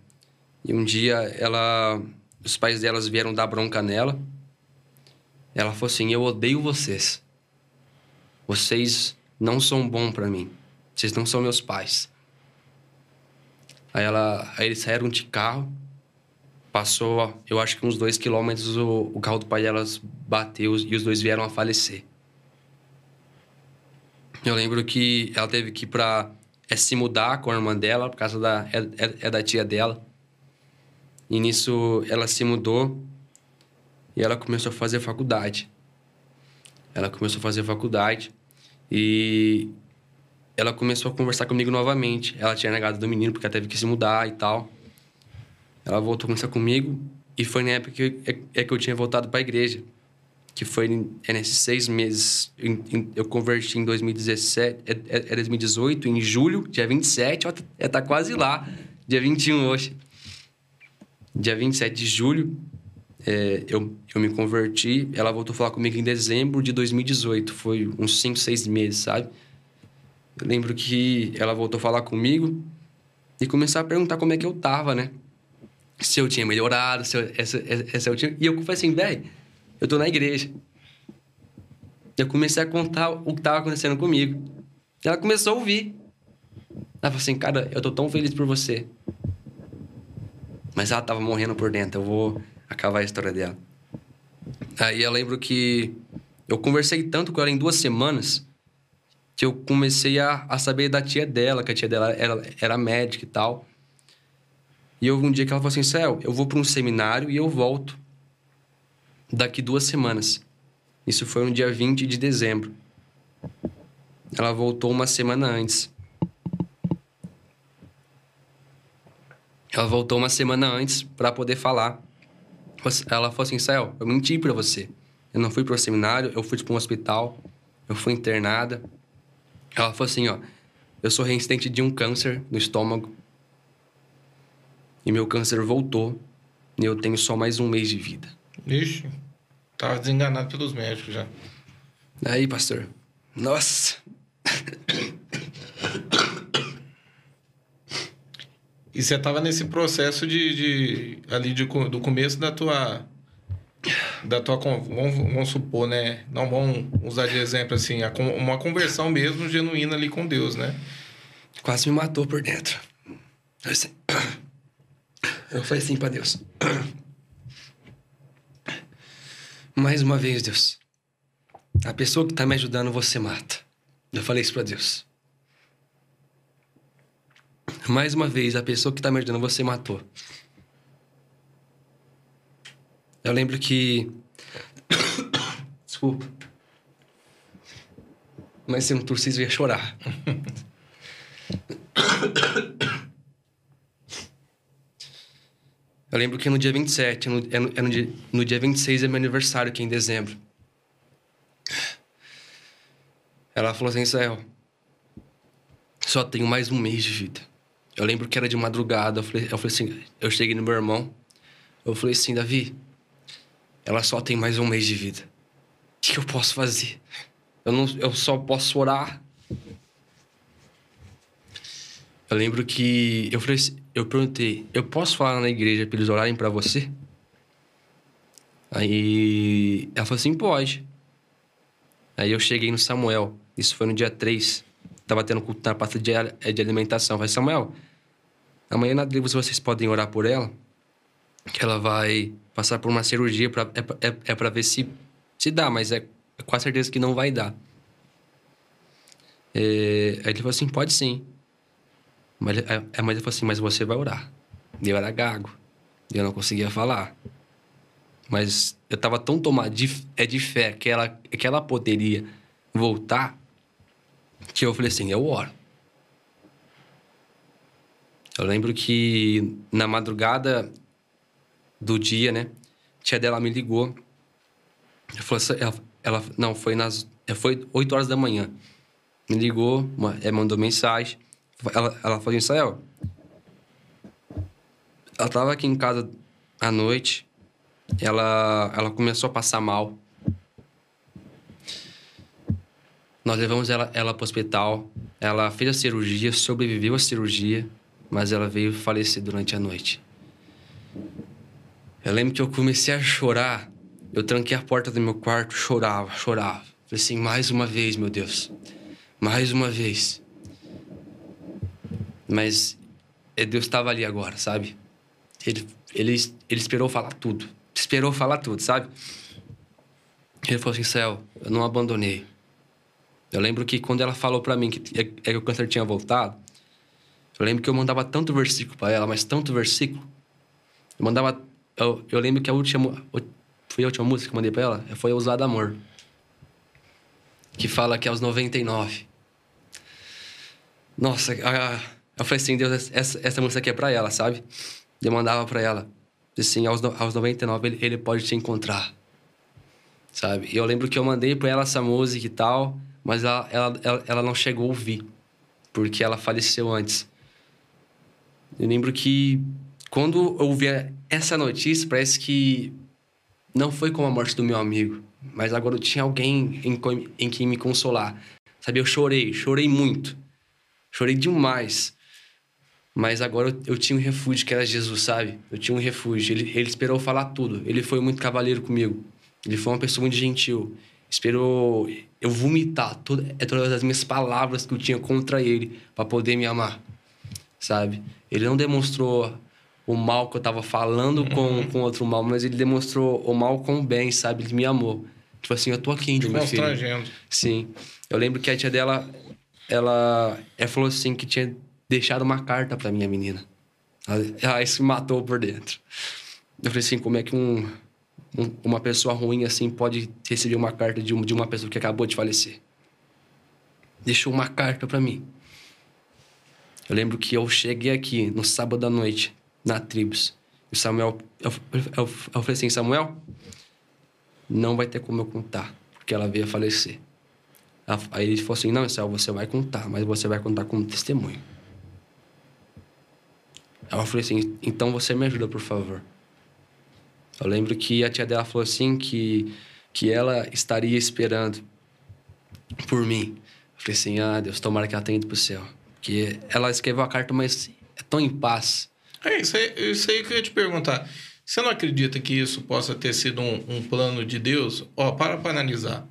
Speaker 2: E um dia ela os pais delas vieram dar bronca nela. Ela falou assim: Eu odeio vocês. Vocês não são bons para mim. Vocês não são meus pais. Aí, ela, aí eles saíram de carro. Passou, eu acho que uns dois quilômetros, o, o carro do pai delas bateu e os dois vieram a falecer. Eu lembro que ela teve que ir pra é, se mudar com a irmã dela, por causa da. É, é, é da tia dela. E nisso ela se mudou e ela começou a fazer faculdade. Ela começou a fazer faculdade e ela começou a conversar comigo novamente. Ela tinha negado do menino porque ela teve que se mudar e tal. Ela voltou a conversar comigo e foi na época que, é, é que eu tinha voltado para a igreja. Que foi é nesses seis meses. eu converti em 2017, é, é, é 2018, em julho, dia 27, ó, é, tá quase lá. Dia 21 hoje. Dia 27 de julho, é, eu, eu me converti. Ela voltou a falar comigo em dezembro de 2018. Foi uns 5, 6 meses, sabe? Eu lembro que ela voltou a falar comigo e começou a perguntar como é que eu tava, né? Se eu tinha melhorado, se eu, essa, essa eu tinha... E eu falei assim, velho, eu tô na igreja. Eu comecei a contar o que tava acontecendo comigo. Ela começou a ouvir. Ela falou assim, cara, eu tô tão feliz por você. Mas ela tava morrendo por dentro, eu vou acabar a história dela. Aí eu lembro que eu conversei tanto com ela em duas semanas que eu comecei a, a saber da tia dela, que a tia dela era, era médica e tal. E houve um dia que ela falou assim: Céu, eu vou para um seminário e eu volto daqui duas semanas. Isso foi no dia 20 de dezembro. Ela voltou uma semana antes. Ela voltou uma semana antes para poder falar. Ela falou assim: Céu, eu menti para você. Eu não fui para o seminário, eu fui para um hospital, eu fui internada. Ela falou assim, ó, eu sou resistente de um câncer no estômago e meu câncer voltou e eu tenho só mais um mês de vida.
Speaker 1: Ixi, tava desenganado pelos médicos já.
Speaker 2: Aí, pastor, nossa.
Speaker 1: E você tava nesse processo de, de ali de, do começo da tua da tua vamos, vamos supor, né? Não vamos usar de exemplo assim, uma conversão mesmo genuína ali com Deus, né?
Speaker 2: Quase me matou por dentro. Eu falei assim para Deus. Mais uma vez, Deus. A pessoa que tá me ajudando, você mata. Eu falei isso para Deus. Mais uma vez, a pessoa que tá me ajudando, você matou. Eu lembro que. Desculpa. Mas se um torcido ia chorar. Eu lembro que no dia 27, no, é no, é no, dia, no dia 26 é meu aniversário, que é em dezembro. Ela falou assim, Israel, só tenho mais um mês de vida. Eu lembro que era de madrugada, eu falei, eu falei assim, eu cheguei no meu irmão, eu falei assim, Davi, ela só tem mais um mês de vida. O que eu posso fazer? Eu, não, eu só posso orar. Eu lembro que eu falei, assim, eu perguntei, eu posso falar na igreja para eles orarem para você? Aí ela falou assim, pode. Aí eu cheguei no Samuel, isso foi no dia 3. Tava tendo culto na pasta de, de alimentação. Eu falei, Samuel, amanhã na igreja vocês podem orar por ela? Que ela vai passar por uma cirurgia pra, é, é, é para ver se se dá, mas é, quase certeza que não vai dar. É, aí ele falou assim, pode sim. Mas, é, é, mas ele falou assim, mas você vai orar. E eu era gago. E eu não conseguia falar. Mas eu tava tão tomado de, é de fé que ela, que ela poderia voltar que eu falei assim, eu oro. Eu lembro que na madrugada do dia, né? A tia dela me ligou. Assim, ela, ela não, foi nas. É, foi 8 horas da manhã. Me ligou, é, mandou mensagem. Ela, ela falou, Israel. Ela tava aqui em casa à noite. Ela, ela começou a passar mal. Nós levamos ela, ela para o hospital. Ela fez a cirurgia, sobreviveu à cirurgia, mas ela veio falecer durante a noite. Eu lembro que eu comecei a chorar. Eu tranquei a porta do meu quarto, chorava, chorava. Falei assim, mais uma vez, meu Deus. Mais uma vez. Mas é, Deus estava ali agora, sabe? Ele, ele, ele esperou falar tudo. Esperou falar tudo, sabe? Ele falou assim, Céu, eu não abandonei. Eu lembro que quando ela falou para mim que, é, é que o câncer tinha voltado, eu lembro que eu mandava tanto versículo para ela, mas tanto versículo. Eu mandava. Eu, eu lembro que a última. Foi a última música que eu mandei pra ela? Foi Ousado Amor. Que fala que é aos 99. Nossa, a, eu falei assim, Deus, essa, essa música aqui é pra ela, sabe? Eu mandava pra ela. Assim, aos, aos 99 ele, ele pode te encontrar. Sabe? E eu lembro que eu mandei pra ela essa música e tal, mas ela, ela, ela, ela não chegou a ouvir. Porque ela faleceu antes. Eu lembro que quando eu ouvi essa notícia, parece que não foi como a morte do meu amigo, mas agora eu tinha alguém em, em quem me consolar. Sabe, eu chorei, chorei muito. Chorei demais. Mas agora eu, eu, tinha um refúgio que era Jesus, sabe? Eu tinha um refúgio. Ele, ele esperou falar tudo. Ele foi muito cavaleiro comigo. Ele foi uma pessoa muito gentil. Esperou eu vomitar toda, todas as minhas palavras que eu tinha contra ele para poder me amar, sabe? Ele não demonstrou o mal que eu tava falando uhum. com, com outro mal, mas ele demonstrou o mal com o bem, sabe? Ele me amou. Tipo assim, eu tô aqui, de meu filho. Sim. Eu lembro que a tia dela, ela, ela falou assim que tinha deixado uma carta pra minha menina. Ela se matou por dentro. Eu falei assim, como é que um, um, uma pessoa ruim assim pode receber uma carta de, de uma pessoa que acabou de falecer? Deixou uma carta para mim. Eu lembro que eu cheguei aqui no sábado à noite, na Tribos. E Samuel, eu, eu, eu, eu falei assim: Samuel, não vai ter como eu contar, porque ela veio a falecer. Aí ele falou assim: Não, Israel, você vai contar, mas você vai contar como testemunho. Eu falei assim: Então você me ajuda, por favor. Eu lembro que a tia dela falou assim: que, que ela estaria esperando por mim. Eu falei assim: Ah, Deus, tomara que ela tenha ido pro céu. Porque ela escreveu a carta, mas é tão em paz.
Speaker 1: É isso aí, isso aí que eu ia te perguntar. Você não acredita que isso possa ter sido um, um plano de Deus? Ó, para para analisar.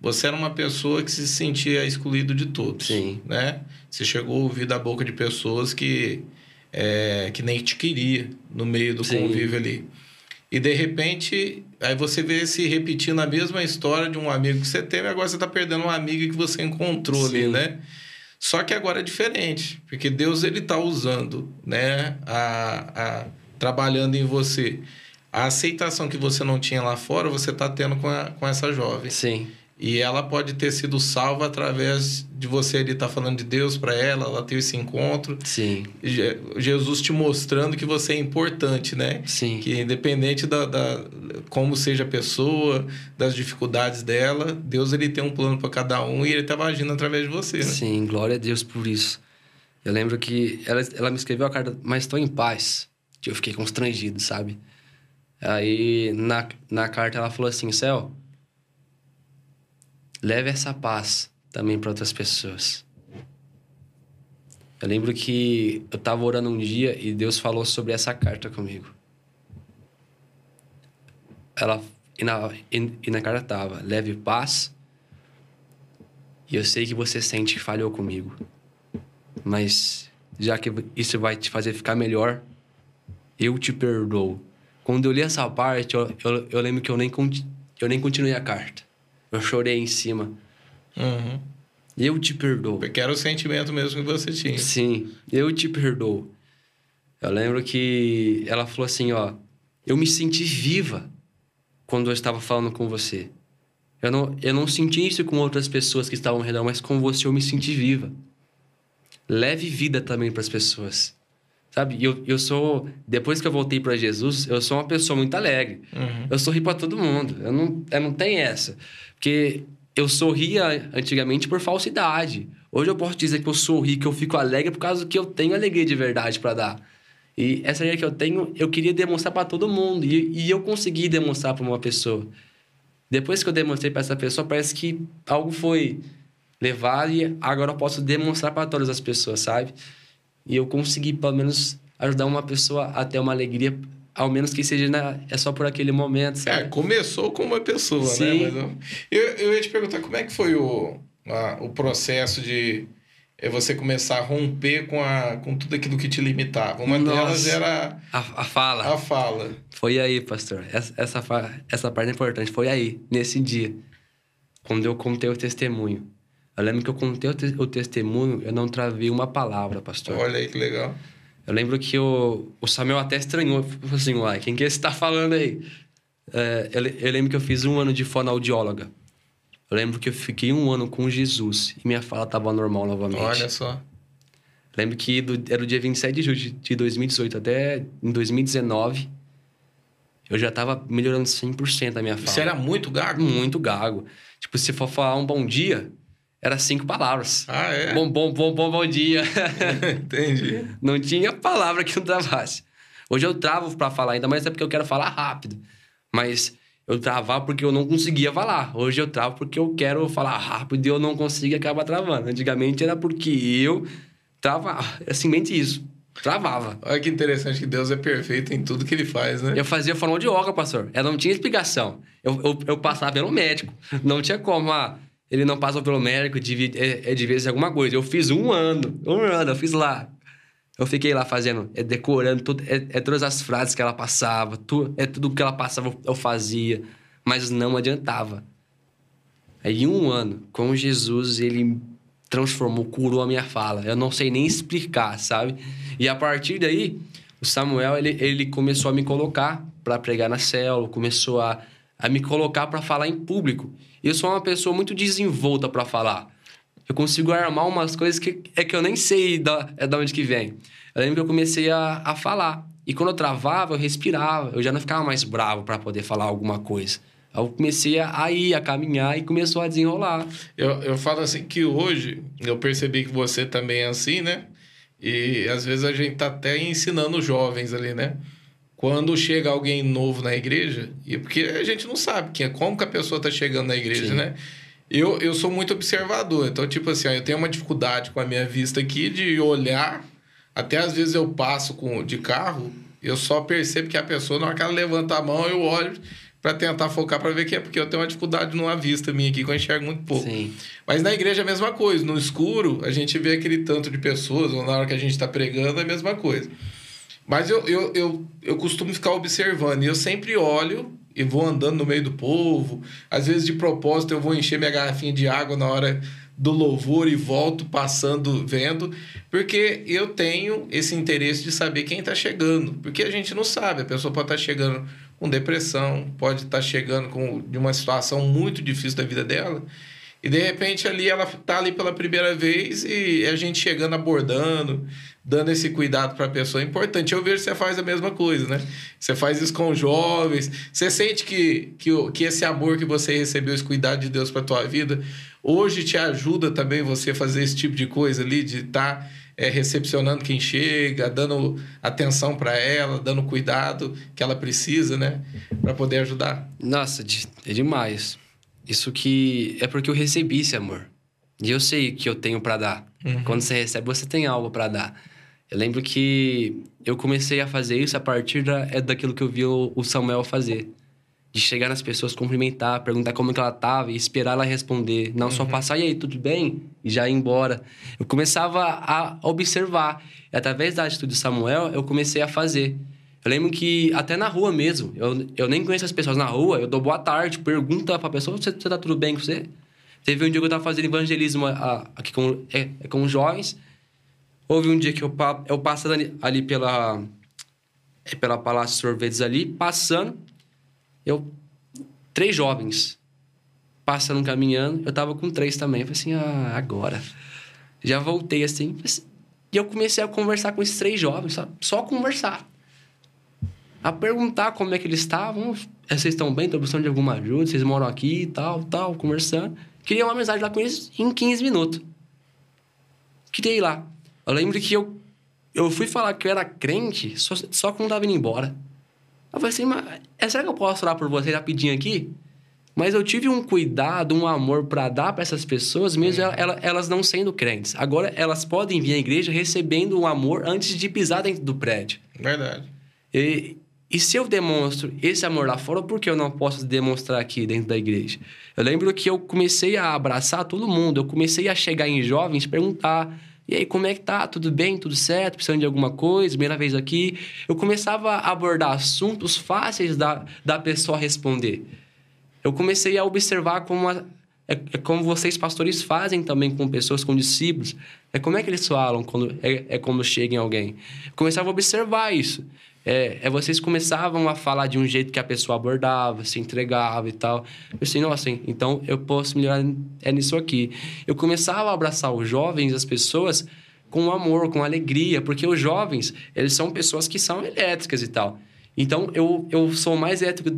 Speaker 1: Você era uma pessoa que se sentia excluído de todos. Sim. Né? Você chegou a ouvir da boca de pessoas que, é, que nem te queria no meio do Sim. convívio ali. E de repente, aí você vê se repetindo a mesma história de um amigo que você teve, agora você está perdendo um amigo que você encontrou Sim. ali, né? Só que agora é diferente, porque Deus ele está usando, né, a, a, trabalhando em você. A aceitação que você não tinha lá fora, você está tendo com, a, com essa jovem.
Speaker 2: Sim.
Speaker 1: E ela pode ter sido salva através de você ali estar tá falando de Deus para ela, ela ter esse encontro.
Speaker 2: Sim.
Speaker 1: Jesus te mostrando que você é importante, né?
Speaker 2: Sim.
Speaker 1: Que independente da, da como seja a pessoa, das dificuldades dela, Deus ele tem um plano para cada um e ele estava agindo através de você, né?
Speaker 2: Sim, glória a Deus por isso. Eu lembro que ela, ela me escreveu a carta, mas estou em paz. Que eu fiquei constrangido, sabe? Aí na, na carta ela falou assim: Céu leve essa paz também para outras pessoas. Eu lembro que eu estava orando um dia e Deus falou sobre essa carta comigo. Ela e na, e, e na carta tava: leve paz. E eu sei que você sente que falhou comigo. Mas já que isso vai te fazer ficar melhor, eu te perdoo. Quando eu li essa parte, eu, eu, eu lembro que eu nem, eu nem continuei a carta. Eu chorei em cima.
Speaker 1: Uhum.
Speaker 2: Eu te perdoo.
Speaker 1: Porque era o sentimento mesmo que você tinha.
Speaker 2: Sim, eu te perdoo. Eu lembro que ela falou assim, ó, eu me senti viva quando eu estava falando com você. Eu não, eu não senti isso com outras pessoas que estavam ao redor, mas com você eu me senti viva. Leve vida também para as pessoas. Sabe? Eu, eu sou. Depois que eu voltei para Jesus, eu sou uma pessoa muito alegre. Uhum. Eu sorri para todo mundo. Eu não, eu não tenho essa. Porque eu sorria antigamente por falsidade. Hoje eu posso dizer que eu sorri, que eu fico alegre por causa que eu tenho alegria de verdade para dar. E essa alegria que eu tenho, eu queria demonstrar para todo mundo. E, e eu consegui demonstrar para uma pessoa. Depois que eu demonstrei para essa pessoa, parece que algo foi levado e agora eu posso demonstrar para todas as pessoas, sabe? E eu consegui, pelo menos, ajudar uma pessoa a ter uma alegria ao menos que seja na, é só por aquele momento, sabe?
Speaker 1: É, começou com uma pessoa, né?
Speaker 2: Sim.
Speaker 1: né? Mas eu, eu ia te perguntar como é que foi o, a- o processo de é, você começar a romper com, a, com tudo aquilo que te limitava. Uma
Speaker 2: Nossa.
Speaker 1: delas era
Speaker 2: A, a fala.
Speaker 1: a fala.
Speaker 2: Foi aí, pastor. Essa, essa, essa parte é importante. Foi aí, nesse dia, quando eu contei o testemunho. Eu lembro que eu contei o, te- o testemunho, eu não travei uma palavra, pastor.
Speaker 1: Olha aí que legal.
Speaker 2: Eu lembro que o, o Samuel até estranhou. Falou assim, uai, quem que você tá falando aí? É, eu, eu lembro que eu fiz um ano de fonoaudióloga. Eu lembro que eu fiquei um ano com Jesus e minha fala tava normal novamente.
Speaker 1: Olha só.
Speaker 2: Lembro que do, era o dia 27 de julho de- de 2018 até em 2019. Eu já tava melhorando 100% a minha fala.
Speaker 1: Você era muito gago?
Speaker 2: muito gago. Tipo, se for falar um bom dia, era cinco palavras.
Speaker 1: Ah, é?
Speaker 2: Bom, bom, bom, bom, bom dia.
Speaker 1: Entendi.
Speaker 2: não tinha palavra que não travasse. Hoje eu travo pra falar, ainda mais é porque eu quero falar rápido. Mas eu travava porque eu não conseguia falar. Hoje eu travo porque eu quero falar rápido e eu não consigo e acaba travando. Antigamente era porque eu travava. É simplesmente isso. Travava.
Speaker 1: Olha que interessante que Deus é perfeito em tudo que ele faz, né?
Speaker 2: Eu fazia forma de yoga, pastor. Ela não tinha explicação. Eu, eu, eu passava pelo médico. Não tinha como, ah, ele não passou pelo médico, devia, é, é devia ser alguma coisa. Eu fiz um ano, um ano, eu fiz lá. Eu fiquei lá fazendo, é, decorando tudo, é, é todas as frases que ela passava, tu, é tudo que ela passava eu fazia, mas não adiantava. Aí, em um ano, com Jesus, ele transformou, curou a minha fala. Eu não sei nem explicar, sabe? E a partir daí, o Samuel, ele, ele começou a me colocar para pregar na célula, começou a, a me colocar para falar em público. E eu sou uma pessoa muito desenvolta para falar. Eu consigo armar umas coisas que é que eu nem sei da, é da onde que vem. Eu lembro que eu comecei a, a falar. E quando eu travava, eu respirava. Eu já não ficava mais bravo para poder falar alguma coisa. Eu comecei a ir, a caminhar e começou a desenrolar.
Speaker 1: Eu, eu falo assim que hoje eu percebi que você também é assim, né? E às vezes a gente tá até ensinando os jovens ali, né? Quando chega alguém novo na igreja, e porque a gente não sabe que, como que a pessoa tá chegando na igreja,
Speaker 2: Sim.
Speaker 1: né? Eu, eu sou muito observador, então, tipo assim, ó, eu tenho uma dificuldade com a minha vista aqui de olhar. Até às vezes eu passo com, de carro, eu só percebo que a pessoa, na hora que ela levanta a mão, eu olho para tentar focar para ver que é porque eu tenho uma dificuldade numa vista minha aqui que eu enxergo muito pouco.
Speaker 2: Sim.
Speaker 1: Mas na igreja é a mesma coisa. No escuro, a gente vê aquele tanto de pessoas, ou na hora que a gente está pregando, é a mesma coisa. Mas eu, eu, eu, eu costumo ficar observando. E eu sempre olho e vou andando no meio do povo. Às vezes, de propósito, eu vou encher minha garrafinha de água na hora do louvor e volto passando, vendo. Porque eu tenho esse interesse de saber quem está chegando. Porque a gente não sabe. A pessoa pode estar chegando com depressão, pode estar chegando com, de uma situação muito difícil da vida dela. E de repente ali ela tá ali pela primeira vez e a gente chegando abordando, dando esse cuidado para a pessoa é importante. Eu vejo que você faz a mesma coisa, né? Você faz isso com jovens. Você sente que, que, que esse amor que você recebeu, esse cuidado de Deus para tua vida, hoje te ajuda também você a fazer esse tipo de coisa ali, de estar recepcionando quem chega, dando atenção para ela, dando cuidado que ela precisa, né? Para poder ajudar.
Speaker 2: Nossa, é demais. Isso que é porque eu recebi esse amor. E eu sei que eu tenho pra dar. Quando você recebe, você tem algo pra dar. Eu lembro que eu comecei a fazer isso a partir da, é daquilo que eu vi o, o Samuel fazer. De chegar nas pessoas, cumprimentar, perguntar como que ela tava e esperar ela responder. Não só passar, e aí, tudo bem? E já ir embora. Eu começava a observar. E através da atitude do Samuel, eu comecei a fazer. Eu lembro que até na rua mesmo, eu, eu nem conheço as pessoas na rua, eu dou boa tarde, pergunta pra pessoa, você, tá tudo bem com você? Teve um dia que eu tava fazendo evangelismo aqui com, é, é com jovens. Houve um dia que eu, eu passando ali, ali pela, é, pela Palácio Sorvetes ali, passando, eu... Três jovens passando, caminhando, eu tava com três também. Eu falei assim, ah, agora. Já voltei assim, e eu comecei a conversar com esses três jovens, sabe? Só conversar a perguntar como é que eles estavam. "É, Vocês estão bem? Estão precisando de alguma ajuda? Vocês moram aqui e tal, tal, conversando. Criei uma amizade lá com eles em 15 minutos. Criei lá. Eu lembro que eu, eu fui falar que eu era crente só, só quando tava indo embora. Eu falei assim, mas é, será que eu posso orar por vocês rapidinho aqui? Mas eu tive um cuidado, um amor para dar para essas pessoas, mesmo ela- ela- elas não sendo crentes. Agora elas podem vir à igreja recebendo um amor antes de pisar dentro do prédio.
Speaker 1: Verdade.
Speaker 2: E e se eu demonstro esse amor lá fora, por que eu não posso demonstrar aqui dentro da igreja? Eu lembro que eu comecei a abraçar todo mundo, eu comecei a chegar em jovens perguntar: e aí, como é que tá? Tudo bem? Tudo certo? Precisando de alguma coisa? Primeira vez aqui. Eu começava a abordar assuntos fáceis da, da pessoa responder. Eu comecei a observar como a, é, é, como vocês, pastores, fazem também com pessoas, com discípulos. É como é que eles falam quando é, é quando chega em alguém. Eu começava a observar isso. É, é, vocês começavam a falar de um jeito que a pessoa abordava, se entregava e tal. Eu assim, nossa, então eu posso melhorar é nisso aqui. Eu começava a abraçar os jovens, as pessoas, com amor, com alegria, porque os jovens, eles são pessoas que são elétricas e tal. Então, eu, eu sou mais elétrico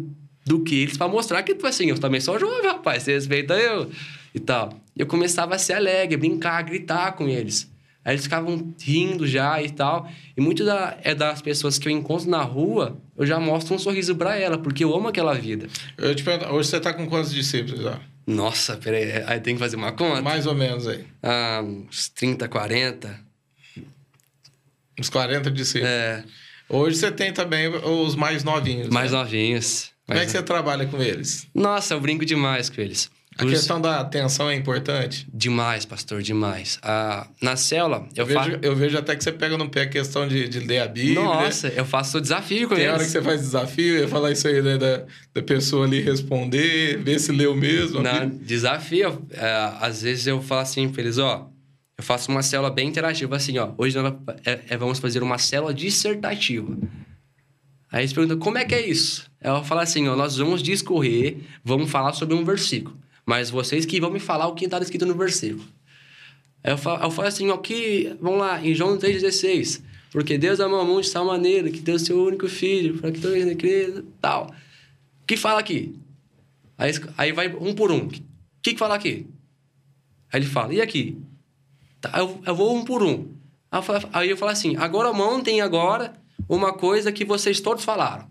Speaker 2: do que eles para mostrar que, tipo assim, eu também sou jovem, rapaz, você respeita eu e tal. Eu começava a ser alegre, brincar, gritar com eles. Aí eles ficavam rindo já e tal. E muito da, é das pessoas que eu encontro na rua, eu já mostro um sorriso para ela, porque eu amo aquela vida.
Speaker 1: Eu te pergunto, hoje você tá com quantos discípulos já?
Speaker 2: Nossa, peraí, aí tem que fazer uma conta?
Speaker 1: Mais ou menos aí.
Speaker 2: Ah, uns 30, 40.
Speaker 1: Uns 40 discípulos.
Speaker 2: É.
Speaker 1: Hoje você tem também os mais novinhos.
Speaker 2: Mais
Speaker 1: né?
Speaker 2: novinhos.
Speaker 1: Como é que você trabalha com eles?
Speaker 2: Nossa, eu brinco demais com eles.
Speaker 1: A Os... questão da atenção é importante?
Speaker 2: Demais, pastor, demais. Ah, na célula, eu,
Speaker 1: eu eu vejo até que você pega no pé a questão de, de ler a Bíblia.
Speaker 2: Nossa, eu faço desafio com
Speaker 1: Tem
Speaker 2: eles.
Speaker 1: hora que você faz desafio, eu ia falar isso aí, né? Da, da pessoa ali responder, ver se leu mesmo.
Speaker 2: Não, desafio. É, às vezes eu falo assim pra eles, ó... Eu faço uma célula bem interativa, assim, ó. Hoje nós é, é, vamos fazer uma célula dissertativa. Aí eles perguntam, como é que é isso? Ela fala assim, ó, nós vamos discorrer, vamos falar sobre um versículo. Mas vocês que vão me falar o que está escrito no versículo. Eu falo, eu falo assim, ó, que, vamos lá, em João 3,16. Porque Deus amou o mundo de tal maneira que deu seu único filho, para que todos e tal. O que fala aqui? Aí, aí vai um por um. O que, que fala aqui? Aí ele fala, e aqui? Tá, eu, eu vou um por um. Aí eu falo assim, agora montem agora uma coisa que vocês todos falaram.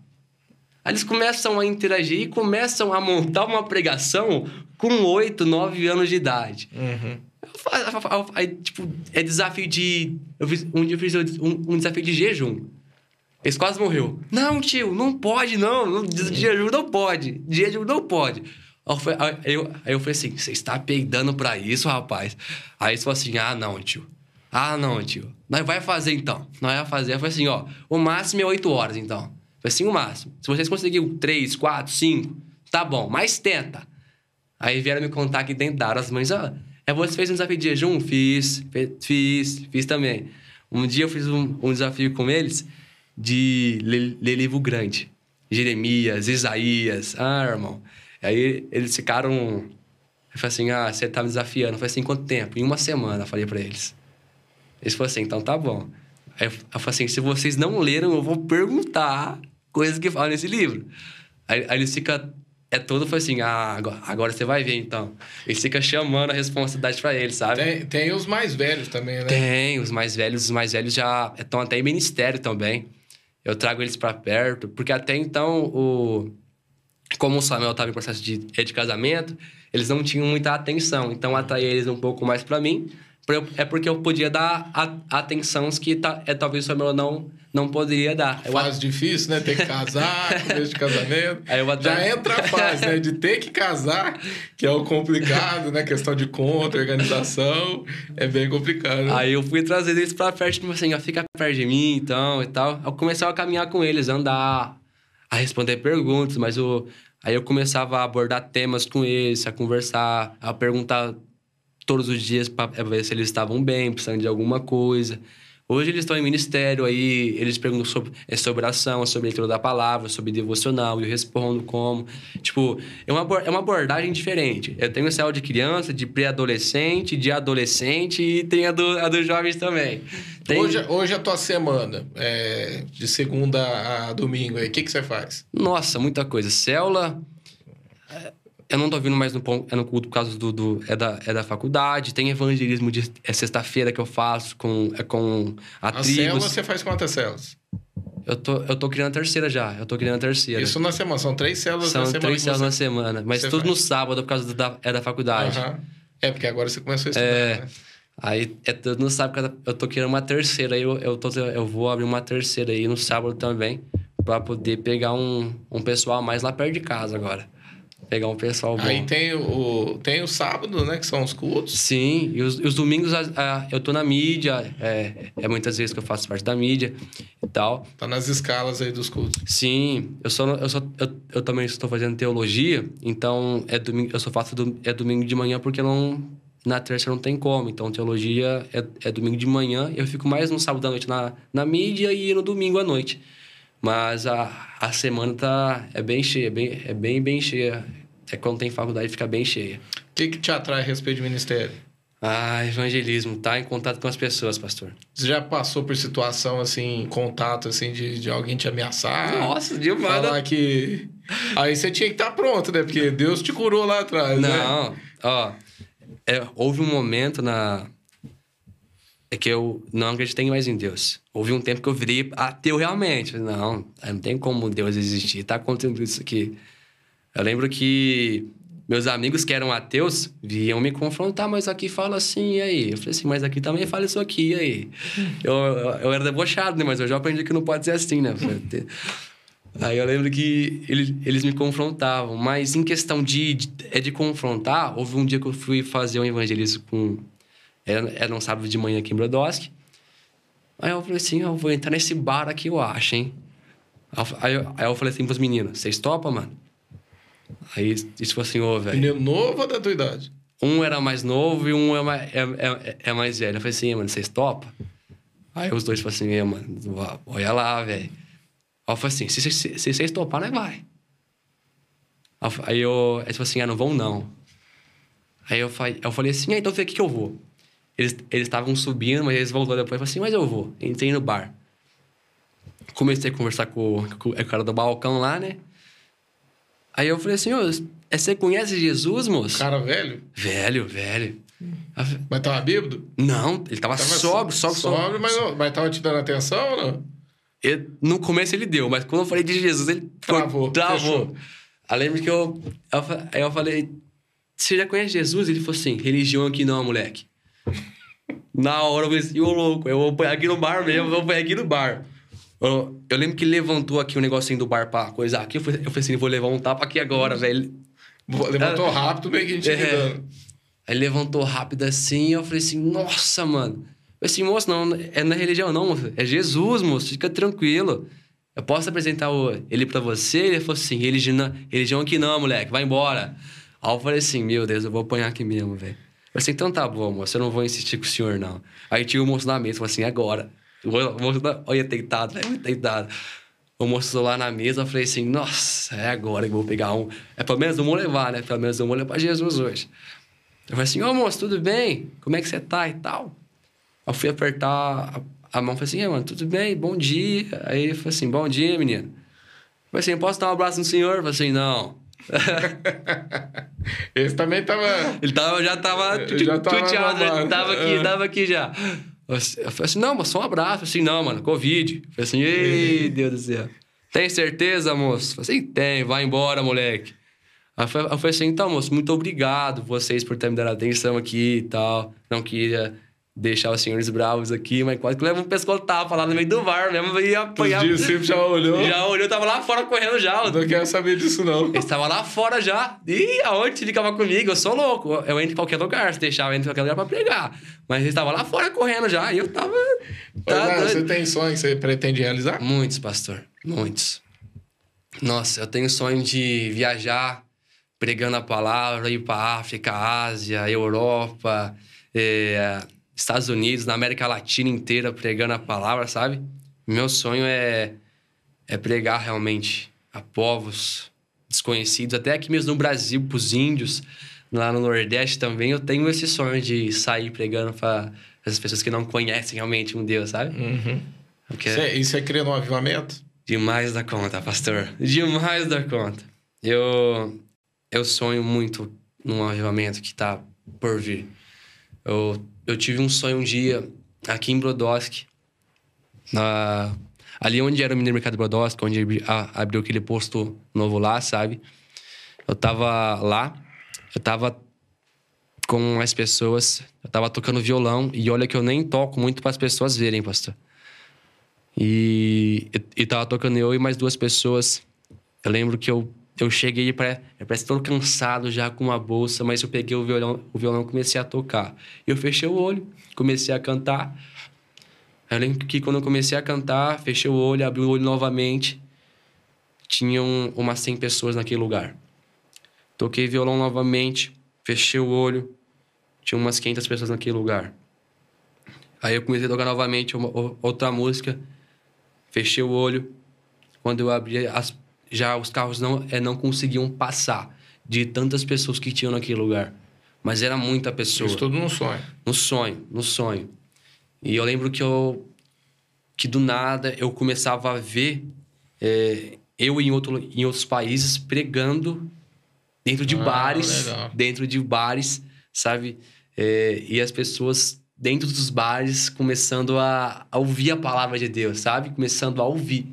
Speaker 2: Aí eles começam a interagir e começam a montar uma pregação com oito, nove anos de idade.
Speaker 1: Uhum.
Speaker 2: Aí, tipo, é desafio de. Eu fiz, um dia eu fiz um, um desafio de jejum. Eles quase morreu. Não, tio, não pode, não. De jejum não pode. De jejum não pode. Aí eu, aí eu falei assim: você está peidando pra isso, rapaz? Aí eles falaram assim: ah, não, tio. Ah, não, tio. Nós vai fazer então. Nós vai fazer. Eu falei assim: ó, o máximo é oito horas então. Assim o máximo. Se vocês conseguiram três, quatro, cinco, tá bom, mas tenta. Aí vieram me contar que tentaram. As mães, ah, é você fez um desafio de jejum? Fiz, fiz, fiz também. Um dia eu fiz um, um desafio com eles de ler, ler, livro grande. Jeremias, Isaías. Ah, irmão. Aí eles ficaram. Eu falei assim: ah, você tá me desafiando. Eu falei assim: quanto tempo? Em uma semana, eu falei para eles. Eles falaram assim: então tá bom. Aí eu falei assim: se vocês não leram, eu vou perguntar coisas que falam nesse livro. Aí, aí eles ficam é todo foi assim, ah, agora, agora você vai ver então. E fica chamando a responsabilidade para ele, sabe?
Speaker 1: Tem, tem os mais velhos também, né?
Speaker 2: Tem, os mais velhos, os mais velhos já estão até em ministério também. Eu trago eles para perto, porque até então o como o Samuel estava em processo de, de casamento, eles não tinham muita atenção, então atraí eles um pouco mais para mim é porque eu podia dar a, atenção que tá, é, talvez o Samuel não, não poderia dar.
Speaker 1: Eu, fase difícil, né? Ter que casar, começo de casamento. Até... Já entra a fase, né? De ter que casar, que é o complicado, né? Questão de conta, organização, é bem complicado.
Speaker 2: Aí eu fui trazer eles pra perto, tipo assim, ó, fica perto de mim, então, e tal. Eu comecei a caminhar com eles, andar, a responder perguntas, mas o... Aí eu começava a abordar temas com eles, a conversar, a perguntar todos os dias para ver se eles estavam bem, precisando de alguma coisa. Hoje eles estão em ministério, aí eles perguntam sobre, é sobre ação, sobre leitura da palavra, sobre devocional, e eu respondo como. Tipo, é uma, é uma abordagem diferente. Eu tenho céu de criança, de pré-adolescente, de adolescente e tem a, do, a dos jovens também. Tem...
Speaker 1: Hoje, hoje a tua semana, é, de segunda a domingo, o que, que você faz?
Speaker 2: Nossa, muita coisa. Célula, eu não tô vindo mais no, é no culto por causa do, do, é, da, é da faculdade. Tem evangelismo de é sexta-feira que eu faço com, é com a, a
Speaker 1: célula você faz quantas células?
Speaker 2: Eu tô, eu tô criando a terceira já. Eu tô criando a terceira.
Speaker 1: Isso na semana. São três células
Speaker 2: São
Speaker 1: na semana.
Speaker 2: São três células você... na semana. Mas tudo faz. no sábado por causa da, é da faculdade.
Speaker 1: Uhum. É, porque agora você começou a estudar,
Speaker 2: é...
Speaker 1: né?
Speaker 2: Aí é tudo no sábado. Eu tô querendo uma terceira. Aí eu, eu, tô, eu vou abrir uma terceira aí no sábado também para poder pegar um, um pessoal mais lá perto de casa agora. Pegar um pessoal bom.
Speaker 1: Aí tem o, tem o sábado, né? Que são os cultos.
Speaker 2: Sim, e os, e os domingos a, a, eu tô na mídia, é, é muitas vezes que eu faço parte da mídia e tal.
Speaker 1: Tá nas escalas aí dos cultos.
Speaker 2: Sim, eu só, eu, só, eu, eu também estou fazendo teologia, então é domingo, eu só faço do, é domingo de manhã porque não na terça não tem como. Então, teologia é, é domingo de manhã. Eu fico mais no sábado à noite na, na mídia e no domingo à noite. Mas a, a semana tá, é bem cheia, bem, é bem, bem cheia. É quando tem faculdade, fica bem cheia.
Speaker 1: O que, que te atrai a respeito de ministério?
Speaker 2: Ah, evangelismo, tá em contato com as pessoas, pastor.
Speaker 1: Você já passou por situação, assim, contato, assim, de, de alguém te ameaçar?
Speaker 2: Nossa, demais.
Speaker 1: Falar que... Aí você tinha que estar tá pronto, né? Porque Deus te curou lá atrás,
Speaker 2: Não,
Speaker 1: né?
Speaker 2: Não, ó... É, houve um momento na... É que eu não acreditei mais em Deus. Houve um tempo que eu virei ateu realmente. Não, não tem como Deus existir. Tá acontecendo isso aqui. Eu lembro que meus amigos que eram ateus vinham me confrontar, mas aqui fala assim, e aí? Eu falei assim, mas aqui também fala isso aqui, e aí? eu, eu, era debochado, né? Mas eu já aprendi que não pode ser assim, né? aí eu lembro que eles, eles me confrontavam, mas em questão de, de, é de confrontar, houve um dia que eu fui fazer um evangelismo com... Era, era um sábado de manhã aqui em Brodowski. Aí eu falei assim, eu vou entrar nesse bar aqui, eu acho, hein? Aí eu, aí eu falei assim pros meninos, vocês topam, mano? Aí isso foi assim, ô, oh, velho.
Speaker 1: Menino novo ou da tua idade?
Speaker 2: Um era mais novo e um é mais, é, é, é mais velho. Eu falei assim, mano, vocês topam? Aí os dois falaram assim, mano, olha lá, velho. Aí eu falei assim, se, se, se vocês toparem, nós vai. Aí eu, eles falaram assim, ah, não vão não. Aí eu falei, eu falei assim, ah, então vê aqui que eu vou. Eles estavam subindo, mas eles voltaram depois e falaram assim, mas eu vou. Entrei no bar. Comecei a conversar com, com o cara do balcão lá, né? Aí eu falei assim, ô, você conhece Jesus, moço?
Speaker 1: Cara velho?
Speaker 2: Velho, velho.
Speaker 1: Mas tava bêbado?
Speaker 2: Não, ele tava, tava sóbrio, sóbrio,
Speaker 1: sóbrio. mas, não, mas tava te dando atenção ou não?
Speaker 2: Ele, no começo ele deu, mas quando eu falei de Jesus, ele
Speaker 1: travou.
Speaker 2: Travou. Aí lembro que eu, eu, aí eu falei, você já conhece Jesus? Ele falou assim, religião aqui não, moleque. Na hora eu falei assim, ô louco, eu vou pôr aqui no bar mesmo, eu vou pôr aqui no bar. Eu, eu, lembro que levantou aqui o um negocinho do bar pra coisar aqui. Eu falei, eu falei assim, vou levar um tapa aqui agora, velho.
Speaker 1: Levantou rápido, meio que a gente é.
Speaker 2: Aí levantou rápido assim, eu falei assim, nossa, mano. Eu falei assim, moço, não, é na religião não, moço. É Jesus, moço, fica tranquilo. Eu posso apresentar o, ele pra você? Ele falou assim, religião, religião aqui não, moleque, vai embora. Aí eu falei assim, meu Deus, eu vou apanhar aqui mesmo, velho. Eu falei assim, então tá bom, moço, eu não vou insistir com o senhor, não. Aí tinha o moço na mesa, falou assim, agora. Olha, deitado, né? Deitado. O moço lá na mesa, eu falei assim, nossa, é agora que eu vou pegar um. É pelo menos eu vou levar, né? Pelo menos eu vou levar pra Jesus hoje. Eu falei assim, ô moço, tudo bem? Como é que você tá e tal? Eu fui apertar a, mão, falei assim, mano, tudo bem? Bom dia. Aí ele falou assim, bom dia, menino. Eu falei assim, posso dar um abraço no senhor? Eu falei assim, não.
Speaker 1: Esse também tava.
Speaker 2: Ele tava, já tava.
Speaker 1: Já tava,
Speaker 2: já tava aqui, tava aqui já. Eu falei assim, não, mas só um abraço. assim, não, mano, Covid. Eu falei assim, ei, Deus do céu. Tem certeza, moço? Eu falei assim, tem, vai embora, moleque. Aí eu falei assim, então, moço, muito obrigado vocês por terem me dado atenção aqui e tal. Não queria deixar os senhores bravos aqui, mas quase que leva um pescotapa lá no meio do bar mesmo e apanhar.
Speaker 1: Os discípulos já olhou?
Speaker 2: Já olhou, tava lá fora correndo já.
Speaker 1: Não quero saber disso, não.
Speaker 2: Ele estava lá fora já. E aonde ficava comigo? Eu sou louco. Eu entro em qualquer lugar, se deixar, eu entro em qualquer lugar pra pregar. Mas ele estava lá fora correndo já e eu tava...
Speaker 1: Tá você tem sonhos que você pretende realizar?
Speaker 2: Muitos, pastor. Muitos. Nossa, eu tenho sonho de viajar pregando a palavra, ir para África, Ásia, Europa... É Estados Unidos, na América Latina inteira, pregando a palavra, sabe? Meu sonho é, é pregar realmente a povos desconhecidos, até aqui mesmo no Brasil, para os índios, lá no Nordeste também, eu tenho esse sonho de sair pregando para essas pessoas que não conhecem realmente um Deus, sabe?
Speaker 1: Uhum. Porque... É, é criando um avivamento?
Speaker 2: Demais da conta, pastor. Demais da conta. Eu, eu sonho muito num avivamento que está por vir. Eu eu tive um sonho um dia aqui em Brodowski, na, ali onde era o mini mercado Brodowski, onde abriu aquele posto novo lá, sabe? Eu tava lá, eu tava com as pessoas, eu tava tocando violão e olha que eu nem toco muito para as pessoas verem, pastor. E, e tava tocando eu e mais duas pessoas. Eu lembro que eu, eu cheguei para parece todo cansado já com uma bolsa, mas eu peguei o violão, o violão comecei a tocar. Eu fechei o olho, comecei a cantar. Eu lembro que quando eu comecei a cantar, fechei o olho, abri o olho novamente, tinham umas 100 pessoas naquele lugar. Toquei violão novamente, fechei o olho, tinha umas 500 pessoas naquele lugar. Aí eu comecei a tocar novamente uma, outra música, fechei o olho. Quando eu abri, as, já os carros não, é, não conseguiam passar de tantas pessoas que tinham naquele lugar. Mas era muita pessoa.
Speaker 1: Isso tudo no sonho.
Speaker 2: No sonho, no sonho. E eu lembro que eu que do nada eu começava a ver é, eu em, outro, em outros países pregando dentro de ah, bares, legal. dentro de bares, sabe? É, e as pessoas dentro dos bares começando a, a, ouvir a palavra de Deus, sabe? Começando a ouvir.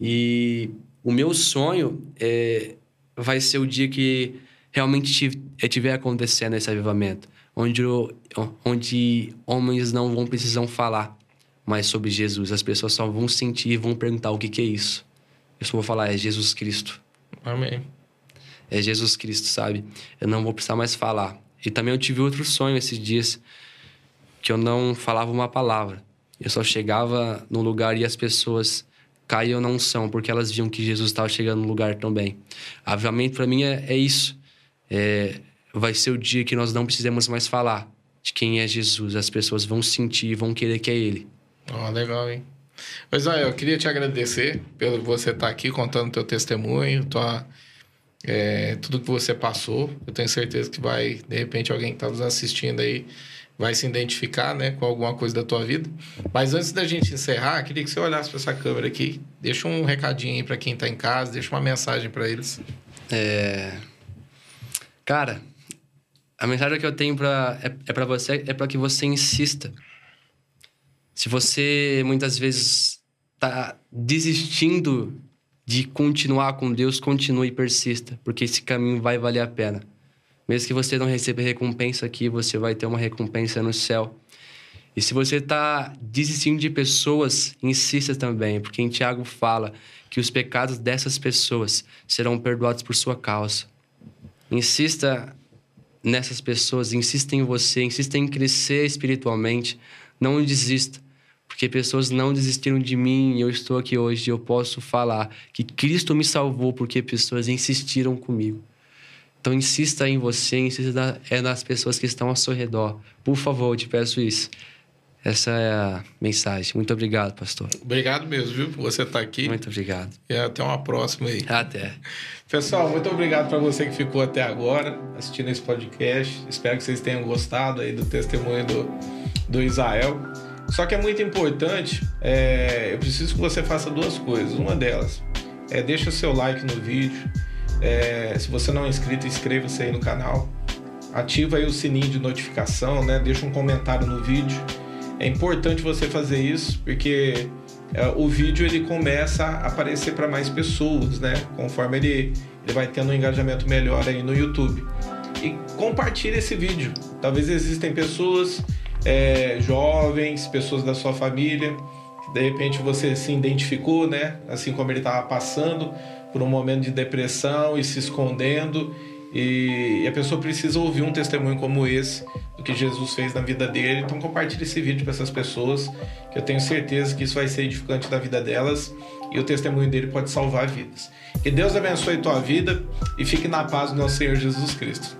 Speaker 2: E o meu sonho é, vai ser o dia que realmente estiver acontecendo esse avivamento onde, onde homens não vão precisar falar mais sobre Jesus. As pessoas só vão sentir e vão perguntar o que, que é isso. Eu só vou falar, é Jesus Cristo.
Speaker 1: Amém.
Speaker 2: É Jesus Cristo, sabe? Eu não vou precisar mais falar. E também eu tive outro sonho esses dias, que eu não falava uma palavra. Eu só chegava no lugar e as pessoas caíam na unção, porque elas viam que Jesus estava chegando no lugar também. Avivamento para mim é, é isso. É, vai ser o dia que nós não precisamos mais falar de quem é Jesus. As pessoas vão sentir e vão querer que é Ele.
Speaker 1: Oh, legal, hein? Mas, olha, eu queria te agradecer pelo você estar aqui contando teu testemunho, tua, é, tudo que você passou. Eu tenho certeza que vai, de repente, alguém que está nos assistindo aí vai se identificar né, com alguma coisa da tua vida. Mas antes da gente encerrar, queria que você olhasse para essa câmera aqui, deixa um recadinho aí para quem está em casa, deixa uma mensagem para eles.
Speaker 2: É... Cara, a mensagem que eu tenho pra, é, é para você, é para que você insista. Se você muitas vezes está desistindo de continuar com Deus, continue e persista, porque esse caminho vai valer a pena. Mesmo que você não receba recompensa aqui, você vai ter uma recompensa no céu. E se você está desistindo de pessoas, insista também, porque em Tiago fala que os pecados dessas pessoas serão perdoados por sua causa. Insista nessas pessoas, insista em você, insista em crescer espiritualmente. Não desista, porque pessoas não desistiram de mim e eu estou aqui hoje e eu posso falar que Cristo me salvou porque pessoas insistiram comigo. Então insista em você, insista é nas pessoas que estão ao seu redor. Por favor, eu te peço isso. Essa é a mensagem. Muito obrigado, pastor.
Speaker 1: Obrigado mesmo, viu, por você estar aqui.
Speaker 2: Muito obrigado.
Speaker 1: E até uma próxima aí.
Speaker 2: Até.
Speaker 1: Pessoal, muito obrigado para você que ficou até agora assistindo esse podcast. Espero que vocês tenham gostado aí do testemunho do, do Israel. Só que é muito importante, é, eu preciso que você faça duas coisas. Uma delas é deixa seu like no vídeo. É, se você não é inscrito, inscreva-se aí no canal. Ativa aí o sininho de notificação, né? Deixa um comentário no vídeo é importante você fazer isso porque é, o vídeo ele começa a aparecer para mais pessoas, né? Conforme ele, ele vai tendo um engajamento melhor aí no YouTube. E compartilhe esse vídeo. Talvez existem pessoas é, jovens, pessoas da sua família, de repente você se identificou, né? Assim como ele estava passando por um momento de depressão e se escondendo. E a pessoa precisa ouvir um testemunho como esse do que Jesus fez na vida dele. Então compartilhe esse vídeo para essas pessoas, que eu tenho certeza que isso vai ser edificante da vida delas e o testemunho dele pode salvar vidas. Que Deus abençoe tua vida e fique na paz do nosso Senhor Jesus Cristo.